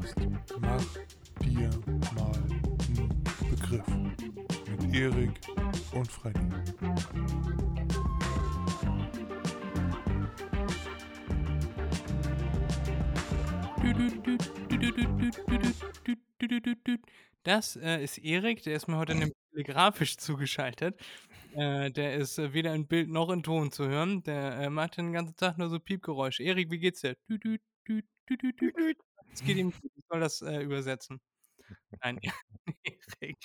Podcast Mach dir mal einen Begriff mit Erik und Freddy. Das äh, ist Erik, der ist mir heute nämlich telegrafisch zugeschaltet. Äh, der ist äh, weder in Bild noch in Ton zu hören. Der äh, macht den ganzen Tag nur so Piepgeräusche. Erik, wie geht's dir? Düt, düt, düt, düt, düt, düt. Es geht ihm gut. Ich soll das äh, übersetzen. Nein, Erik,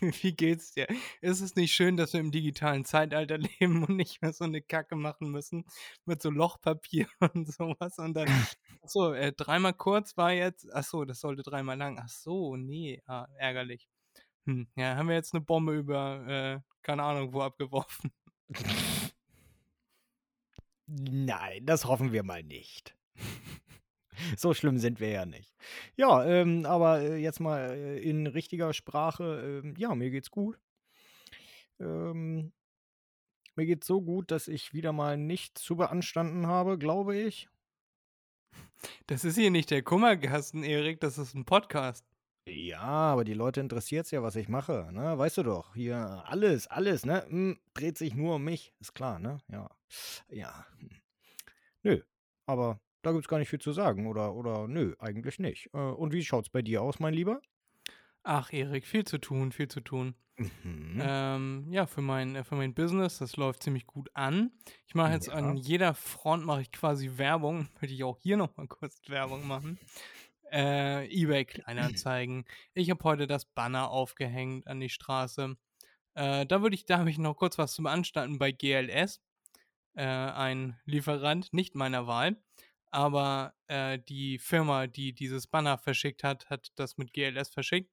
wie geht's dir? Ist es nicht schön, dass wir im digitalen Zeitalter leben und nicht mehr so eine Kacke machen müssen mit so Lochpapier und sowas? Und dann, achso, äh, dreimal kurz war jetzt, achso, das sollte dreimal lang. Ach so, nee, ah, ärgerlich. Hm, ja, haben wir jetzt eine Bombe über, äh, keine Ahnung, wo abgeworfen. Nein, das hoffen wir mal nicht. So schlimm sind wir ja nicht. Ja, ähm, aber äh, jetzt mal äh, in richtiger Sprache. ähm, ja, mir geht's gut. Ähm, mir geht's so gut, dass ich wieder mal nichts zu beanstanden habe, glaube ich. Das ist hier nicht der Kummerkasten, Erik, das ist ein Podcast. Ja, aber die Leute interessiert's ja, was ich mache, ne? Weißt du doch, hier alles, alles, ne? Hm, dreht sich nur um mich, ist klar, ne? Ja. Ja. hm. Nö, aber da gibt's gar nicht viel zu sagen oder oder nö, eigentlich nicht. Äh, und wie schaut's bei dir aus, mein Lieber? Ach, Erik, viel zu tun, viel zu tun. Mhm. Ähm, ja, für mein, äh, für mein Business, das läuft ziemlich gut an. Ich mache jetzt an Ja. jeder Front mache ich quasi Werbung. Würde ich auch hier nochmal kurz Werbung machen. Äh, eBay Kleinanzeigen. Ich habe heute das Banner aufgehängt an die Straße. Äh, da würde ich, da habe ich noch kurz was zu beanstanden bei GLS. Äh, ein Lieferant, nicht meiner Wahl, aber äh, die Firma, die dieses Banner verschickt hat, hat das mit GLS verschickt.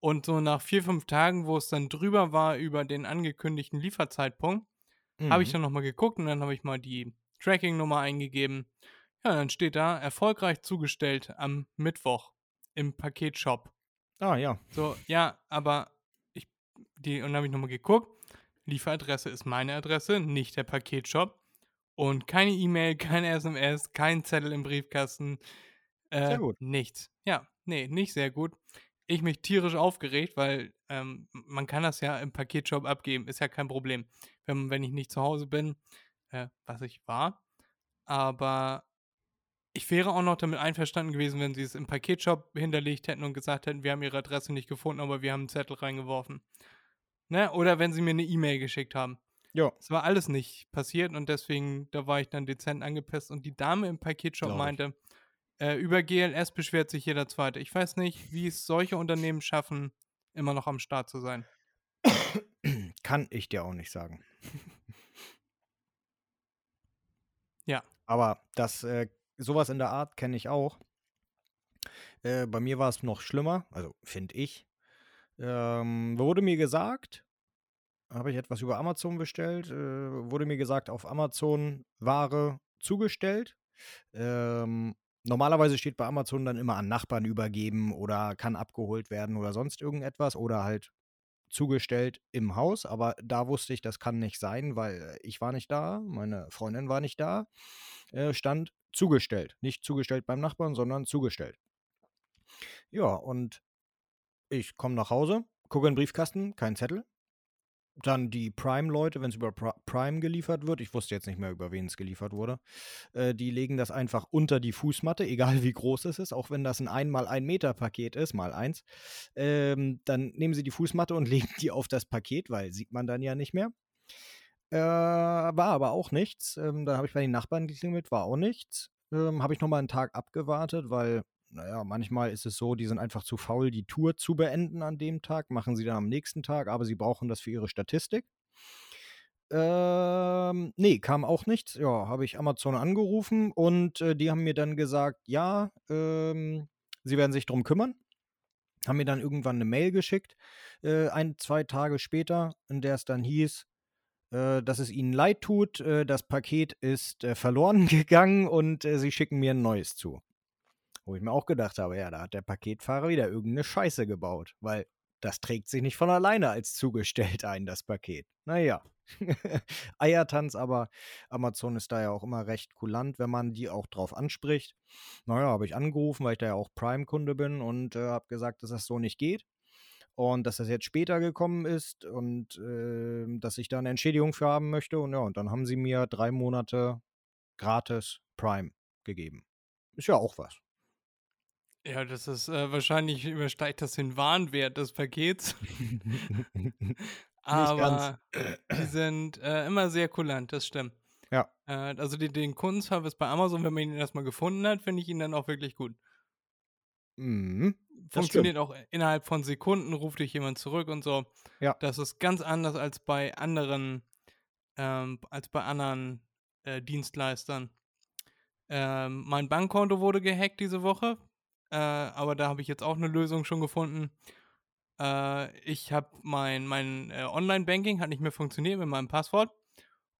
Und so nach vier, fünf Tagen, wo es dann drüber war über den angekündigten Lieferzeitpunkt, habe ich Mhm. dann nochmal geguckt und dann habe ich mal die Tracking-Nummer eingegeben. Ja, dann steht da, erfolgreich zugestellt am Mittwoch im Paketshop. Ah, ja. So, ja, aber ich, die, und dann habe ich nochmal geguckt. Lieferadresse ist meine Adresse, nicht der Paketshop. Und keine E-Mail, keine SMS, kein Zettel im Briefkasten. Äh, Sehr gut. Nichts. Ja, nee, nicht sehr gut. Ich mich tierisch aufgeregt, weil ähm, man kann das ja im Paketshop abgeben, ist ja kein Problem. Wenn, wenn ich nicht zu Hause bin, äh, was ich war. Aber ich wäre auch noch damit einverstanden gewesen, wenn sie es im Paketshop hinterlegt hätten und gesagt hätten, wir haben ihre Adresse nicht gefunden, aber wir haben einen Zettel reingeworfen. Ne? Oder wenn sie mir eine E-Mail geschickt haben. Ja, Es war alles nicht passiert und deswegen, da war ich dann dezent angepisst. Und die Dame im Paketshop meinte, äh, über GLS beschwert sich jeder Zweite. Ich weiß nicht, wie es solche Unternehmen schaffen, immer noch am Start zu sein. kann ich dir auch nicht sagen. Ja. Aber das, äh, sowas in der Art kenne ich auch. Äh, bei mir war es noch schlimmer, also finde ich. Ähm, wurde mir gesagt, habe ich etwas über Amazon bestellt, äh, wurde mir gesagt, auf Amazon Ware zugestellt. Ähm, normalerweise steht bei Amazon dann immer an Nachbarn übergeben oder kann abgeholt werden oder sonst irgendetwas oder halt zugestellt im Haus, aber da wusste ich, das kann nicht sein, weil ich war nicht da, meine Freundin war nicht da, äh, stand zugestellt. Nicht zugestellt beim Nachbarn, sondern zugestellt. Ja, und ich komme nach Hause, gucke in den Briefkasten, kein Zettel. Dann die Prime-Leute, wenn es über Pri- Prime geliefert wird, ich wusste jetzt nicht mehr, über wen es geliefert wurde, äh, die legen das einfach unter die Fußmatte, egal wie groß es ist, auch wenn das ein 1 mal 1 Meter Paket ist, mal eins. Ähm, dann nehmen sie die Fußmatte und legen die auf das Paket, weil sieht man dann ja nicht mehr. Äh, war aber auch nichts. Ähm, dann habe ich bei den Nachbarn geklingelt, war auch nichts. Ähm, habe ich nochmal einen Tag abgewartet, weil, naja, manchmal ist es so, die sind einfach zu faul, die Tour zu beenden an dem Tag, machen sie dann am nächsten Tag, aber sie brauchen das für ihre Statistik. Ähm, nee, kam auch nichts. Ja, habe ich Amazon angerufen und äh, die haben mir dann gesagt, ja, ähm, sie werden sich drum kümmern. Haben mir dann irgendwann eine Mail geschickt, äh, ein, zwei Tage später, in der es dann hieß, äh, dass es ihnen leid tut, äh, das Paket ist äh, verloren gegangen und äh, sie schicken mir ein neues zu. Wo ich mir auch gedacht habe, ja, da hat der Paketfahrer wieder irgendeine Scheiße gebaut, weil das trägt sich nicht von alleine als zugestellt ein, das Paket. Naja. Eiertanz, aber Amazon ist da ja auch immer recht kulant, wenn man die auch drauf anspricht. Naja, habe ich angerufen, weil ich da ja auch Prime-Kunde bin und äh, habe gesagt, dass das so nicht geht und dass das jetzt später gekommen ist und äh, dass ich da eine Entschädigung für haben möchte. Und ja, und dann haben sie mir drei Monate gratis Prime gegeben. Ist ja auch was. Ja, das ist äh, wahrscheinlich übersteigt das den Warenwert des Pakets. Aber die sind äh, immer sehr kulant, das stimmt. Ja. Äh, also die, den Kundenservice bei Amazon, wenn man ihn erstmal gefunden hat, finde ich ihn dann auch wirklich gut. Mhm. Funktioniert auch innerhalb von Sekunden, ruft dich jemand zurück und so. Ja. Das ist ganz anders als bei anderen, ähm, als bei anderen äh, Dienstleistern. Ähm, mein Bankkonto wurde gehackt diese Woche, äh, aber da habe ich jetzt auch eine Lösung schon gefunden. Äh, ich habe mein, mein äh, Online-Banking hat nicht mehr funktioniert mit meinem Passwort.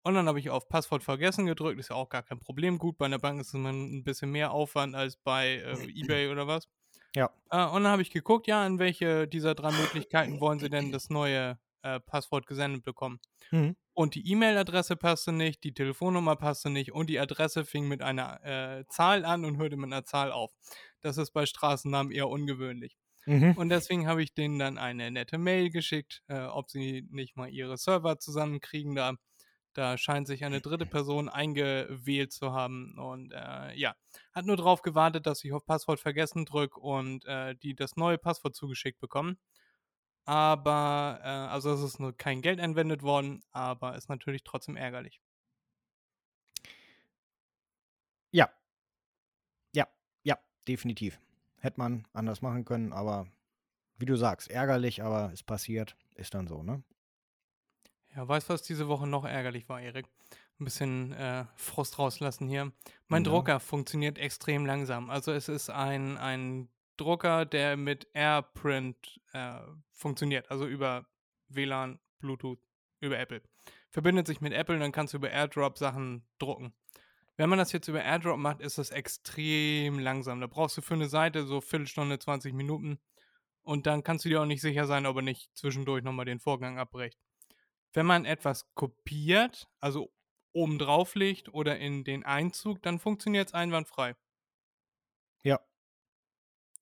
Und dann habe ich auf Passwort vergessen gedrückt, ist ja auch gar kein Problem. Gut, bei einer Bank ist es ein bisschen mehr Aufwand als bei äh, eBay oder was. Ja. Äh, und dann habe ich geguckt, ja, in welche dieser drei Möglichkeiten wollen Sie denn das neue äh, Passwort gesendet bekommen. Mhm. Und die E-Mail-Adresse passte nicht, die Telefonnummer passte nicht und die Adresse fing mit einer äh, Zahl an und hörte mit einer Zahl auf. Das ist bei Straßennamen eher ungewöhnlich. Mhm. Und deswegen habe ich denen dann eine nette Mail geschickt, äh, ob sie nicht mal ihre Server zusammenkriegen da. Da scheint sich eine dritte Person eingewählt zu haben und äh, ja, hat nur darauf gewartet, dass ich auf Passwort vergessen drücke und äh, die das neue Passwort zugeschickt bekommen. Aber, äh, also es ist nur kein Geld entwendet worden, aber ist natürlich trotzdem ärgerlich. Ja. Ja, ja, definitiv. Hätte man anders machen können, aber wie du sagst, ärgerlich, aber es passiert, ist dann so, ne? Ja, weißt du, was diese Woche noch ärgerlich war, Erik? Ein bisschen äh, Frust rauslassen hier. Mein Ja. Drucker funktioniert extrem langsam. Also es ist ein, ein Drucker, der mit AirPrint äh, funktioniert, also über WLAN, Bluetooth, über Apple. Verbindet sich mit Apple, dann kannst du über AirDrop Sachen drucken. Wenn man das jetzt über AirDrop macht, ist das extrem langsam. Da brauchst du für eine Seite so Viertelstunde, 20 Minuten. Und dann kannst du dir auch nicht sicher sein, ob er nicht zwischendurch nochmal den Vorgang abbricht. Wenn man etwas kopiert, also oben drauf legt oder in den Einzug, dann funktioniert es einwandfrei. Ja.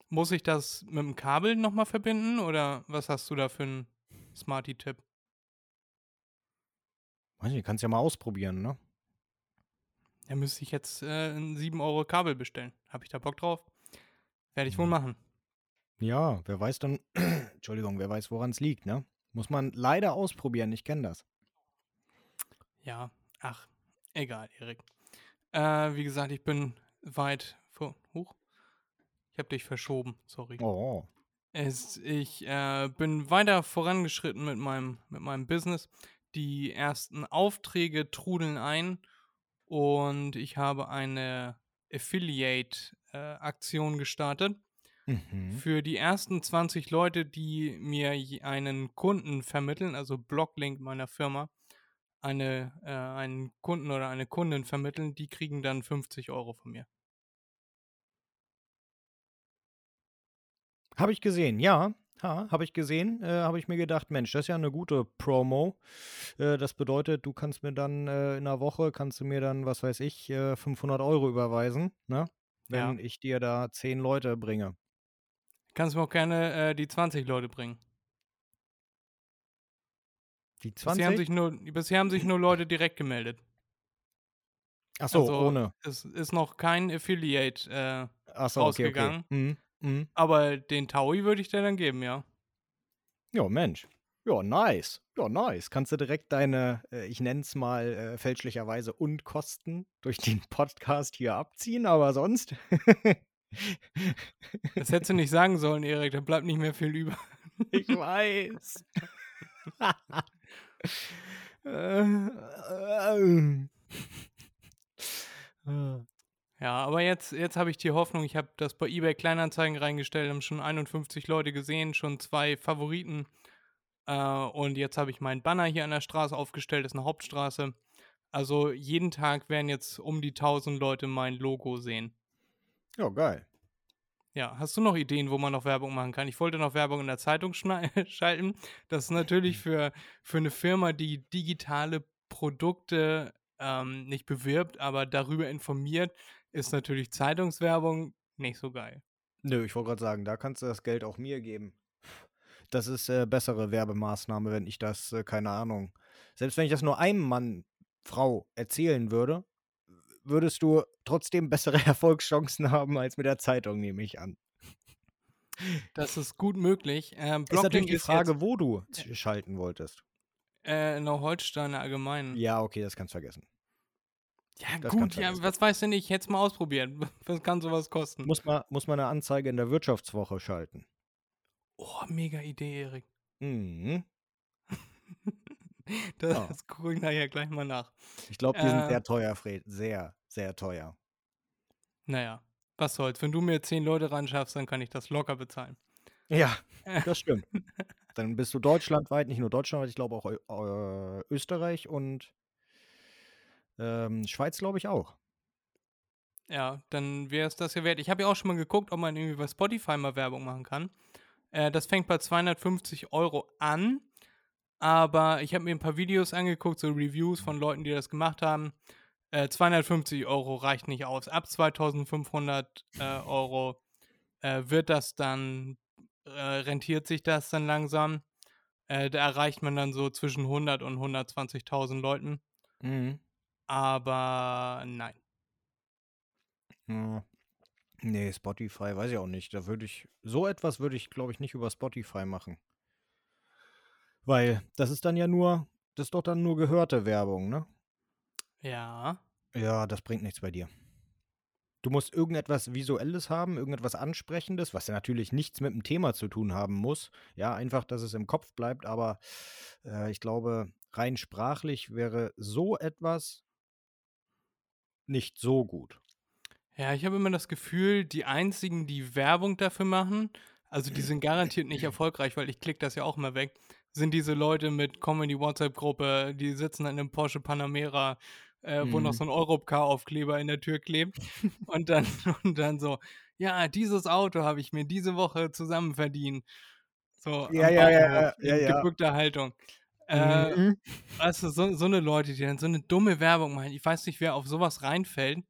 Muss ich das mit dem Kabel nochmal verbinden oder was hast du da für einen Smarty-Tipp? Weiß nicht, kannst ja mal ausprobieren, ne? Da müsste ich jetzt äh, ein 7 Euro Kabel bestellen. Habe ich da Bock drauf? Werde ich wohl Mhm. machen. Ja, wer weiß dann, Entschuldigung, wer weiß, woran es liegt, ne? Muss man leider ausprobieren, ich kenne das. Ja, ach, egal, Erik. Äh, wie gesagt, ich bin weit vor. Huch. Ich habe dich verschoben, sorry. Oh. Es, ich äh, bin weiter vorangeschritten mit meinem, mit meinem Business. Die ersten Aufträge trudeln ein und ich habe eine Affiliate-Aktion gestartet. Mhm. Für die ersten 20 Leute, die mir einen Kunden vermitteln, also Blocklink meiner Firma, eine, äh, einen Kunden oder eine Kundin vermitteln, die kriegen dann 50 Euro von mir. Habe ich gesehen, ja. Ha, habe ich gesehen. Äh, habe ich mir gedacht, Mensch, das ist ja eine gute Promo. Äh, das bedeutet, du kannst mir dann äh, in einer Woche, kannst du mir dann, was weiß ich, äh, 500 Euro überweisen, ne? Ja. Wenn ich dir da 10 Leute bringe. Kannst mir auch gerne äh, die 20 Leute bringen. Die Bisher haben, 20? sich nur, bisher haben sich nur Leute direkt gemeldet. Achso, also- ohne. Es ist noch kein Affiliate, äh, Achso, okay, okay. rausgegangen. Mhm. Mhm. aber den Taui würde ich dir dann geben, ja. Ja, Mensch. Ja, nice. Ja, nice. Kannst du direkt deine, äh, ich nenne es mal äh, fälschlicherweise Unkosten durch den Podcast hier abziehen, aber sonst. Das hättest du nicht sagen sollen, Erik, da bleibt nicht mehr viel über. ich weiß. Äh, äh, äh. Ja, aber jetzt, jetzt habe ich die Hoffnung, ich habe das bei eBay Kleinanzeigen reingestellt, haben schon 51 Leute gesehen, schon zwei Favoriten. Äh, und jetzt habe ich meinen Banner hier an der Straße aufgestellt, das ist eine Hauptstraße. Also jeden Tag werden jetzt um die 1000 Leute mein Logo sehen. Ja, geil. Ja, hast du noch Ideen, wo man noch Werbung machen kann? Ich wollte noch Werbung in der Zeitung schalten. Das ist natürlich für, für eine Firma, die digitale Produkte ähm, nicht bewirbt, aber darüber informiert, ist natürlich Zeitungswerbung nicht so geil. Nö, ich wollte gerade sagen, da kannst du das Geld auch mir geben. Das ist äh, bessere Werbemaßnahme, wenn ich das, äh, keine Ahnung. Selbst wenn ich das nur einem Mann, Frau erzählen würde, würdest du trotzdem bessere Erfolgschancen haben als mit der Zeitung, nehme ich an. Das ist gut möglich. Ähm, ist natürlich die Frage, jetzt, wo du schalten wolltest. äh, in der Holsteiner Allgemeinen. Ja, okay, das kannst du vergessen. Ja, Das gut, ja, was weißt du nicht? Ich hätte es mal ausprobiert. Was kann sowas kosten? Muss man, muss man eine Anzeige in der Wirtschaftswoche schalten. Oh, mega Idee, Erik. Mhm. Das Ja. gucke ich nachher gleich mal nach. Ich glaube, die sind Äh. sehr teuer, Fred. Sehr, sehr teuer. Naja, was soll's. Wenn du mir zehn Leute ran schaffst, dann kann ich das locker bezahlen. Ja, das stimmt. Dann bist du deutschlandweit, nicht nur deutschlandweit, ich glaube auch äh, Österreich und ähm, Schweiz, glaube ich auch. Ja, dann wäre es das ja wert. Ich habe ja auch schon mal geguckt, ob man irgendwie bei Spotify mal Werbung machen kann. Äh, das fängt bei 250 Euro an. Aber ich habe mir ein paar Videos angeguckt, so Reviews von Leuten, die das gemacht haben. Äh, 250 Euro reicht nicht aus. Ab 2500 äh, Euro äh, wird das dann, äh, rentiert sich das dann langsam. Äh, da erreicht man dann so zwischen 100 und 120.000 Leuten. Mhm. Aber nein. Nee, Spotify, weiß ich auch nicht. Da würde ich, so etwas würde ich, glaube ich, nicht über Spotify machen. Weil das ist dann ja nur, das ist doch dann nur gehörte Werbung, ne? Ja. Ja, das bringt nichts bei dir. Du musst irgendetwas Visuelles haben, irgendetwas Ansprechendes, was ja natürlich nichts mit dem Thema zu tun haben muss. Ja, einfach, dass es im Kopf bleibt, aber äh, ich glaube, rein sprachlich wäre so etwas nicht so gut. Ja, ich habe immer das Gefühl, die einzigen, die Werbung dafür machen, also die sind garantiert nicht erfolgreich, weil ich klicke das ja auch mal weg, sind diese Leute mit Comedy-WhatsApp-Gruppe, die sitzen in einem Porsche Panamera, äh, wo noch Mhm. so ein Europcar-Aufkleber in der Tür klebt und dann, und dann so, ja, dieses Auto habe ich mir diese Woche zusammen verdient. So, Ja, ja, ja, ja, ja. gebückter Haltung. Äh, Mhm. Du, so, so eine Leute, die dann so eine dumme Werbung machen. Ich weiß nicht, wer auf sowas reinfällt,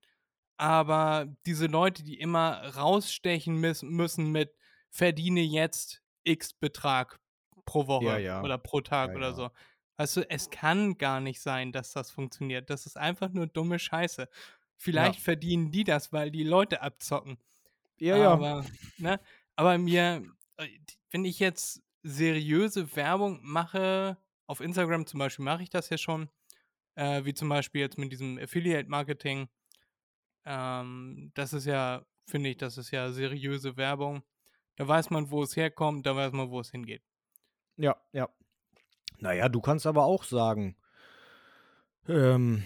aber diese Leute, die immer rausstechen müssen mit verdiene jetzt X Betrag pro Woche Ja, ja. oder pro Tag Ja, oder ja. so. Du, es kann gar nicht sein, dass das funktioniert. Das ist einfach nur dumme Scheiße. Vielleicht verdienen die das, weil die Leute abzocken. Ja, ja. Aber, ne, aber mir, äh, wenn ich jetzt seriöse Werbung mache, auf Instagram zum Beispiel mache ich das ja schon, äh, wie zum Beispiel jetzt mit diesem Affiliate-Marketing. Ähm, das ist ja, finde ich, das ist ja seriöse Werbung. Da weiß man, wo es herkommt, da weiß man, wo es hingeht. Ja, ja. Naja, du kannst aber auch sagen, ähm,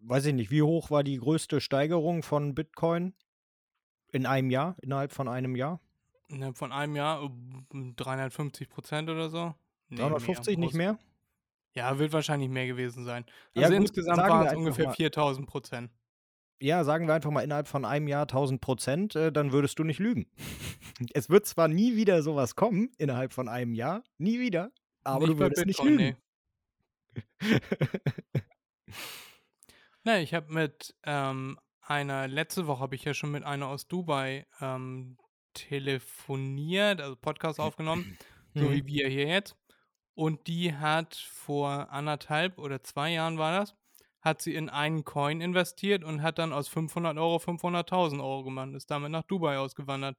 weiß ich nicht, wie hoch war die größte Steigerung von Bitcoin in einem Jahr, innerhalb von einem Jahr? Ne, von einem Jahr äh, 350 Prozent oder so. Nee, 350, nicht mehr? Ja, wird wahrscheinlich mehr gewesen sein. Ja, Also gut, insgesamt waren es ungefähr mal. 4000 Prozent. Ja, sagen wir einfach mal innerhalb von einem Jahr 1000 Prozent, äh, dann würdest du nicht lügen. Es wird zwar nie wieder sowas kommen, innerhalb von einem Jahr, nie wieder, aber du bei würdest nicht lügen. Ne, ich habe mit ähm, einer, letzte Woche habe ich ja schon mit einer aus Dubai ähm, telefoniert, also Podcast aufgenommen, so Mhm. wie wir hier jetzt. Und die hat vor anderthalb oder zwei Jahren war das, hat sie in einen Coin investiert und hat dann aus 500 Euro 500.000 Euro gemacht, ist damit nach Dubai ausgewandert.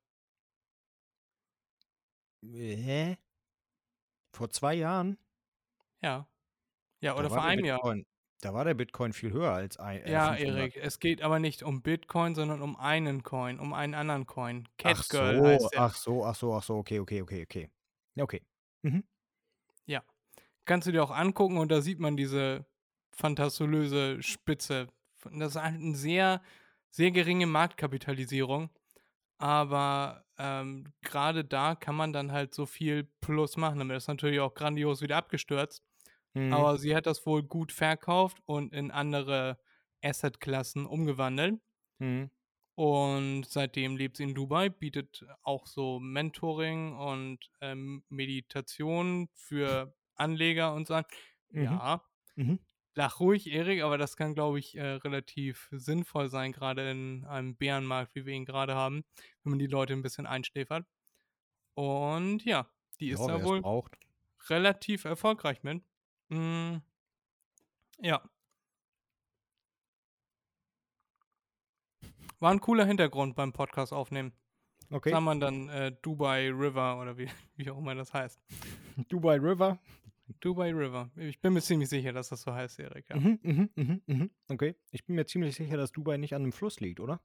Hä? Vor zwei Jahren? Ja. Ja, Da oder vor einem Jahr. Da war der Bitcoin viel höher als ein. Äh, Ja, 500. Erik, es geht aber nicht um Bitcoin, sondern um einen Coin, um einen anderen Coin. Ach Catgirl so, heißt der. ach so, ach so, ach so, okay, okay, okay, okay. Okay. Mhm. Kannst du dir auch angucken und da sieht man diese fantastolöse Spitze. Das ist halt eine sehr, sehr geringe Marktkapitalisierung. Aber ähm, gerade da kann man dann halt so viel Plus machen. Damit ist natürlich auch grandios wieder abgestürzt. Mhm. Aber sie hat das wohl gut verkauft und in andere Assetklassen umgewandelt. Mhm. Und seitdem lebt sie in Dubai, bietet auch so Mentoring und ähm, Meditation für Anleger und so. Mhm. Ja, Mhm. lach ruhig, Erik, aber das kann, glaube ich, äh, relativ sinnvoll sein, gerade in einem Bärenmarkt, wie wir ihn gerade haben, wenn man die Leute ein bisschen einschläfert. Und ja, die ist Ja, da wohl relativ erfolgreich mit. Mm, ja. War ein cooler Hintergrund beim Podcast aufnehmen. Okay. Kann man dann äh, Dubai River oder wie, wie auch immer das heißt. Dubai River. Dubai River. Ich bin mir ziemlich sicher, dass das so heißt, Erik. Ja. Mhm, mhm, mhm, mhm. Okay. Ich bin mir ziemlich sicher, dass Dubai nicht an einem Fluss liegt, oder?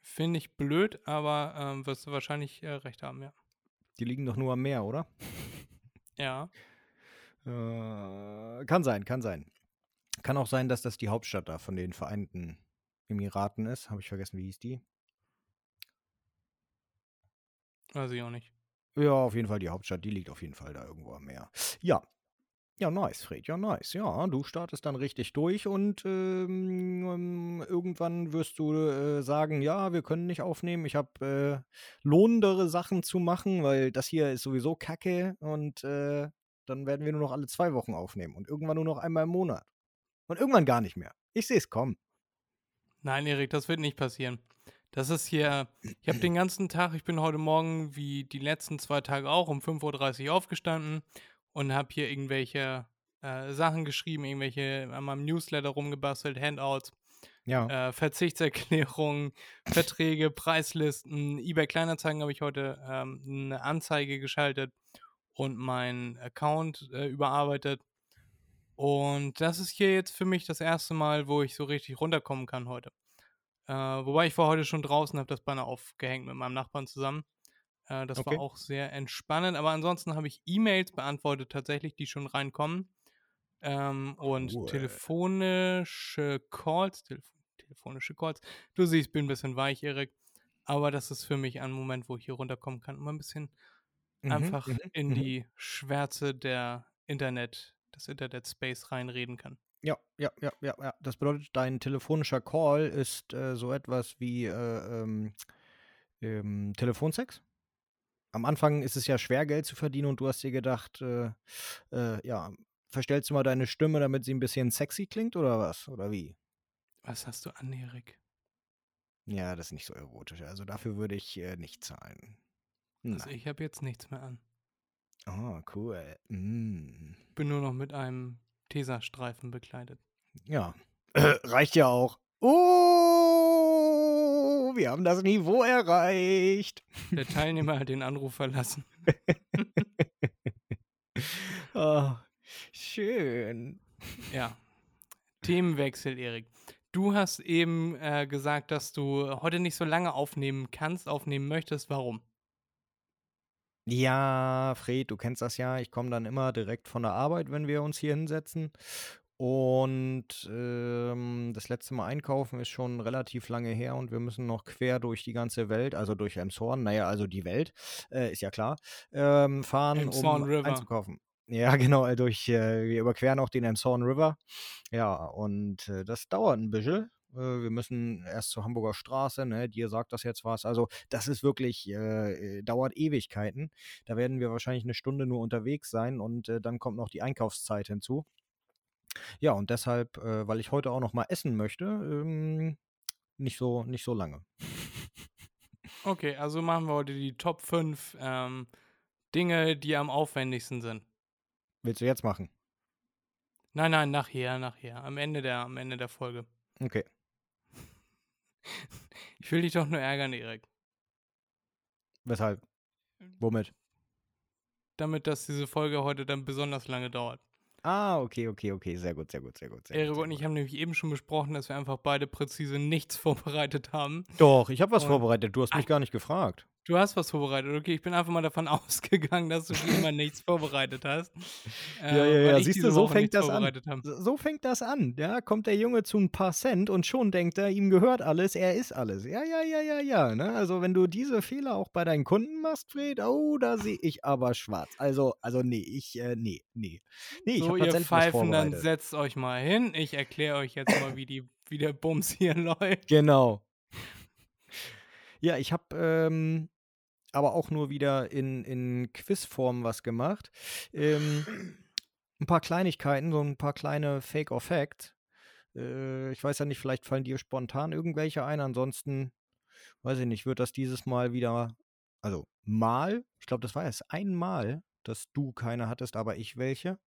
Finde ich blöd, aber ähm, wirst du wahrscheinlich äh, recht haben, ja. Die liegen doch nur am Meer, oder? Ja. Äh, kann sein, kann sein. Kann auch sein, dass das die Hauptstadt da von den Vereinten Emiraten ist. Habe ich vergessen, wie hieß die? Weiß ich auch nicht. Ja, auf jeden Fall die Hauptstadt. Die liegt auf jeden Fall da irgendwo am Meer. Ja. Ja, nice, Fred. Ja, nice. Ja, du startest dann richtig durch und ähm, ähm, irgendwann wirst du äh, sagen, ja, wir können nicht aufnehmen. Ich habe äh, lohnendere Sachen zu machen, weil das hier ist sowieso Kacke und äh, dann werden wir nur noch alle zwei Wochen aufnehmen und irgendwann nur noch einmal im Monat. Und irgendwann gar nicht mehr. Ich sehe es kommen. Nein, Erik, das wird nicht passieren. Das ist hier, ich habe den ganzen Tag, ich bin heute Morgen wie die letzten zwei Tage auch um 5.30 Uhr aufgestanden und habe hier irgendwelche äh, Sachen geschrieben, irgendwelche an meinem Newsletter rumgebastelt, Handouts, Ja. äh, Verzichtserklärungen, Verträge, Preislisten, eBay Kleinanzeigen habe ich heute ähm, eine Anzeige geschaltet und meinen Account äh, überarbeitet. Und das ist hier jetzt für mich das erste Mal, wo ich so richtig runterkommen kann heute. Äh, wobei ich war heute schon draußen, habe das Banner aufgehängt mit meinem Nachbarn zusammen. Äh, das Okay. war auch sehr entspannend. Aber ansonsten habe ich E-Mails beantwortet, tatsächlich, die schon reinkommen. Ähm, und Cool. telefonische Calls, Telef telefonische Calls. Du siehst, ich bin ein bisschen weich, Erik. Aber das ist für mich ein Moment, wo ich hier runterkommen kann, um ein bisschen Mhm, einfach mhm, in mhm. die Schwärze der Internet, des Internet-Space reinreden kann. Ja, ja, ja, ja, ja. Das bedeutet, dein telefonischer Call ist äh, so etwas wie äh, ähm, ähm, Telefonsex? Am Anfang ist es ja schwer, Geld zu verdienen und du hast dir gedacht, äh, äh, ja, verstellst du mal deine Stimme, damit sie ein bisschen sexy klingt oder was? Oder wie? Was hast du an, Erik? Ja, das ist nicht so erotisch. Also dafür würde ich äh, nicht zahlen. Also Nein. ich habe jetzt nichts mehr an. Oh, cool. Mm. Bin nur noch mit einem Tesastreifen bekleidet. Ja, reicht ja auch. Oh, wir haben das Niveau erreicht. Der Teilnehmer hat den Anruf verlassen. Oh, schön. Ja. Themenwechsel, Erik. Du hast eben äh, gesagt, dass du heute nicht so lange aufnehmen kannst, aufnehmen möchtest. Warum? Ja, Fred, du kennst das ja. Ich komme dann immer direkt von der Arbeit, wenn wir uns hier hinsetzen. Und ähm, das letzte Mal einkaufen ist schon relativ lange her und wir müssen noch quer durch die ganze Welt, also durch Elmshorn, naja, also die Welt, äh, ist ja klar, ähm, fahren, Elmshorn um River. einzukaufen. Ja, genau, äh, durch, äh, wir überqueren auch den Elmshorn River. Ja, und äh, das dauert ein bisschen. Äh, wir müssen erst zur Hamburger Straße, ne? Dir sagt das jetzt was. Also, das ist wirklich, äh, äh, dauert Ewigkeiten. Da werden wir wahrscheinlich eine Stunde nur unterwegs sein und äh, dann kommt noch die Einkaufszeit hinzu. Ja, und deshalb, äh, weil ich heute auch noch mal essen möchte, ähm, nicht so, nicht so lange. Okay, also machen wir heute die Top 5 ähm, Dinge, die am aufwendigsten sind. Willst du jetzt machen? Nein, nein, nachher, nachher. Am Ende der, am Ende der Folge. Okay. Ich will dich doch nur ärgern, Erik. Weshalb? Womit? Damit, dass diese Folge heute dann besonders lange dauert. Ah, okay, okay, okay. Sehr gut, sehr gut, sehr gut. Sehr Erik und ich haben nämlich eben schon besprochen, dass wir einfach beide präzise nichts vorbereitet haben. Doch, ich habe was Und- vorbereitet. Du hast mich gar nicht gefragt. Du hast was vorbereitet, okay? Ich bin einfach mal davon ausgegangen, dass du wie immer nichts vorbereitet hast. Ja, äh, ja, ja. ich Siehst du, so fängt das an. vorbereitet habe. So fängt das an. Ja, kommt der Junge zu ein paar Cent und schon denkt er, ihm gehört alles, er ist alles. Ja, ja, ja, ja, ja. Ne? Also, wenn du diese Fehler auch bei deinen Kunden machst, Fred, oh, da sehe ich aber schwarz. Also, also nee, ich, äh, nee, nee. Nee, ich So, habe ihr Pfeifen, dann setzt euch mal hin. Ich erkläre euch jetzt mal, wie die wie der Bums hier läuft. Genau. Ja, ich habe ähm, aber auch nur wieder in, in Quizform was gemacht. Ähm, ein paar Kleinigkeiten, so ein paar kleine Fake or Fact. Äh, ich weiß ja nicht, vielleicht fallen dir spontan irgendwelche ein. Ansonsten, weiß ich nicht, wird das dieses Mal wieder, also mal, ich glaube, das war erst einmal, dass du keine hattest, aber ich welche.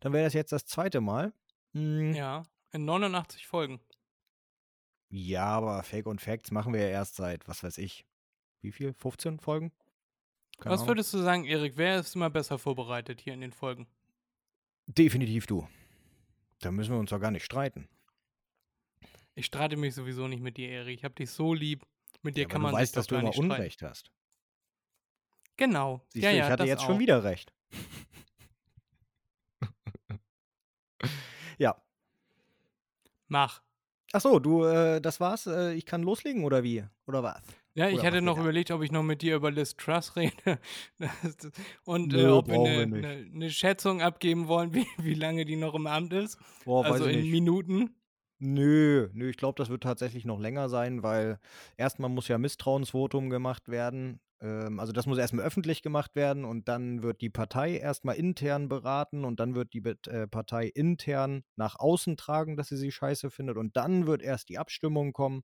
Dann wäre das jetzt das zweite Mal. Hm, Ja, in 89 Folgen. Ja, aber Fake und Facts machen wir ja erst seit, was weiß ich, wie viel? 15 Folgen? Keine Was Ahnung. würdest du sagen, Erik, wer ist immer besser vorbereitet hier in den Folgen? Definitiv du. Da müssen wir uns doch gar nicht streiten. Ich streite mich sowieso nicht mit dir, Erik. Ich hab dich so lieb. Mit dir Ja, kann man du weißt, dass du immer streiten. Unrecht hast. Genau. Siehst ja, du, ja, ich hatte das jetzt auch. schon wieder recht. ja. Mach. Ach so, du, äh, das war's. Äh, ich kann loslegen oder wie? Oder was? Ja, ich Oder hatte noch überlegt, ob ich noch mit dir über Liz Truss rede. Und äh, Nö, ob wir eine, wir eine, eine Schätzung abgeben wollen, wie, wie lange die noch im Amt ist. Boah, also in nicht. Minuten. Nö, nö, ich glaube, das wird tatsächlich noch länger sein, weil erstmal muss ja Misstrauensvotum gemacht werden. Ähm, also das muss erstmal öffentlich gemacht werden und dann wird die Partei erstmal intern beraten und dann wird die äh, Partei intern nach außen tragen, dass sie sie scheiße findet und dann wird erst die Abstimmung kommen.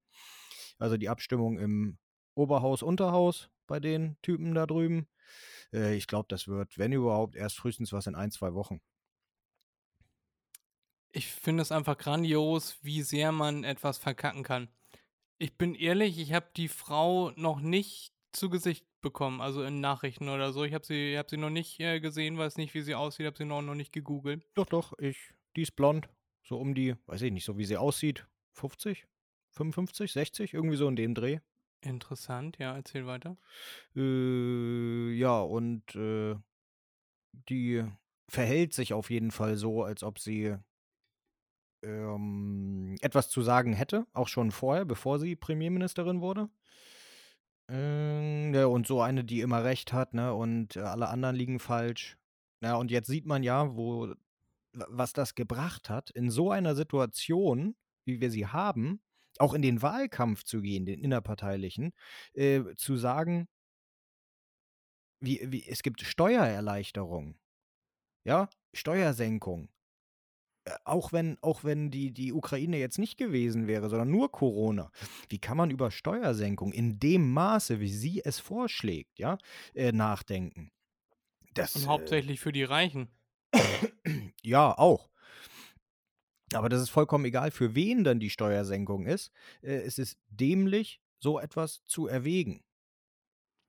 Also die Abstimmung im Oberhaus, Unterhaus bei den Typen da drüben. Äh, ich glaube, das wird, wenn überhaupt, erst frühestens was in ein, zwei Wochen. Ich finde es einfach grandios, wie sehr man etwas verkacken kann. Ich bin ehrlich, ich habe die Frau noch nicht zu Gesicht bekommen, also in Nachrichten oder so. Ich habe sie, hab sie noch nicht äh, gesehen, weiß nicht, wie sie aussieht, habe sie noch, noch nicht gegoogelt. Doch, doch, ich, die ist blond. So um die, weiß ich nicht, so wie sie aussieht. 50? 55? 60? Irgendwie so in dem Dreh. Interessant, ja, erzähl weiter. Äh, ja, und äh, die verhält sich auf jeden Fall so, als ob sie ähm, etwas zu sagen hätte, auch schon vorher, bevor sie Premierministerin wurde. Ähm, ja, und so eine, die immer recht hat, ne? Und alle anderen liegen falsch. Ja, und jetzt sieht man ja, wo was das gebracht hat, in so einer Situation, wie wir sie haben, auch in den Wahlkampf zu gehen, den innerparteilichen, äh, zu sagen, wie, wie, es gibt Steuererleichterung, ja, Steuersenkung. Äh, Auch wenn, auch wenn die, die Ukraine jetzt nicht gewesen wäre, sondern nur Corona, wie kann man über Steuersenkung in dem Maße, wie sie es vorschlägt, ja, äh, nachdenken? Das, Und äh, hauptsächlich für die Reichen. ja, auch. Aber das ist vollkommen egal, für wen dann die Steuersenkung ist. Äh, es ist dämlich, so etwas zu erwägen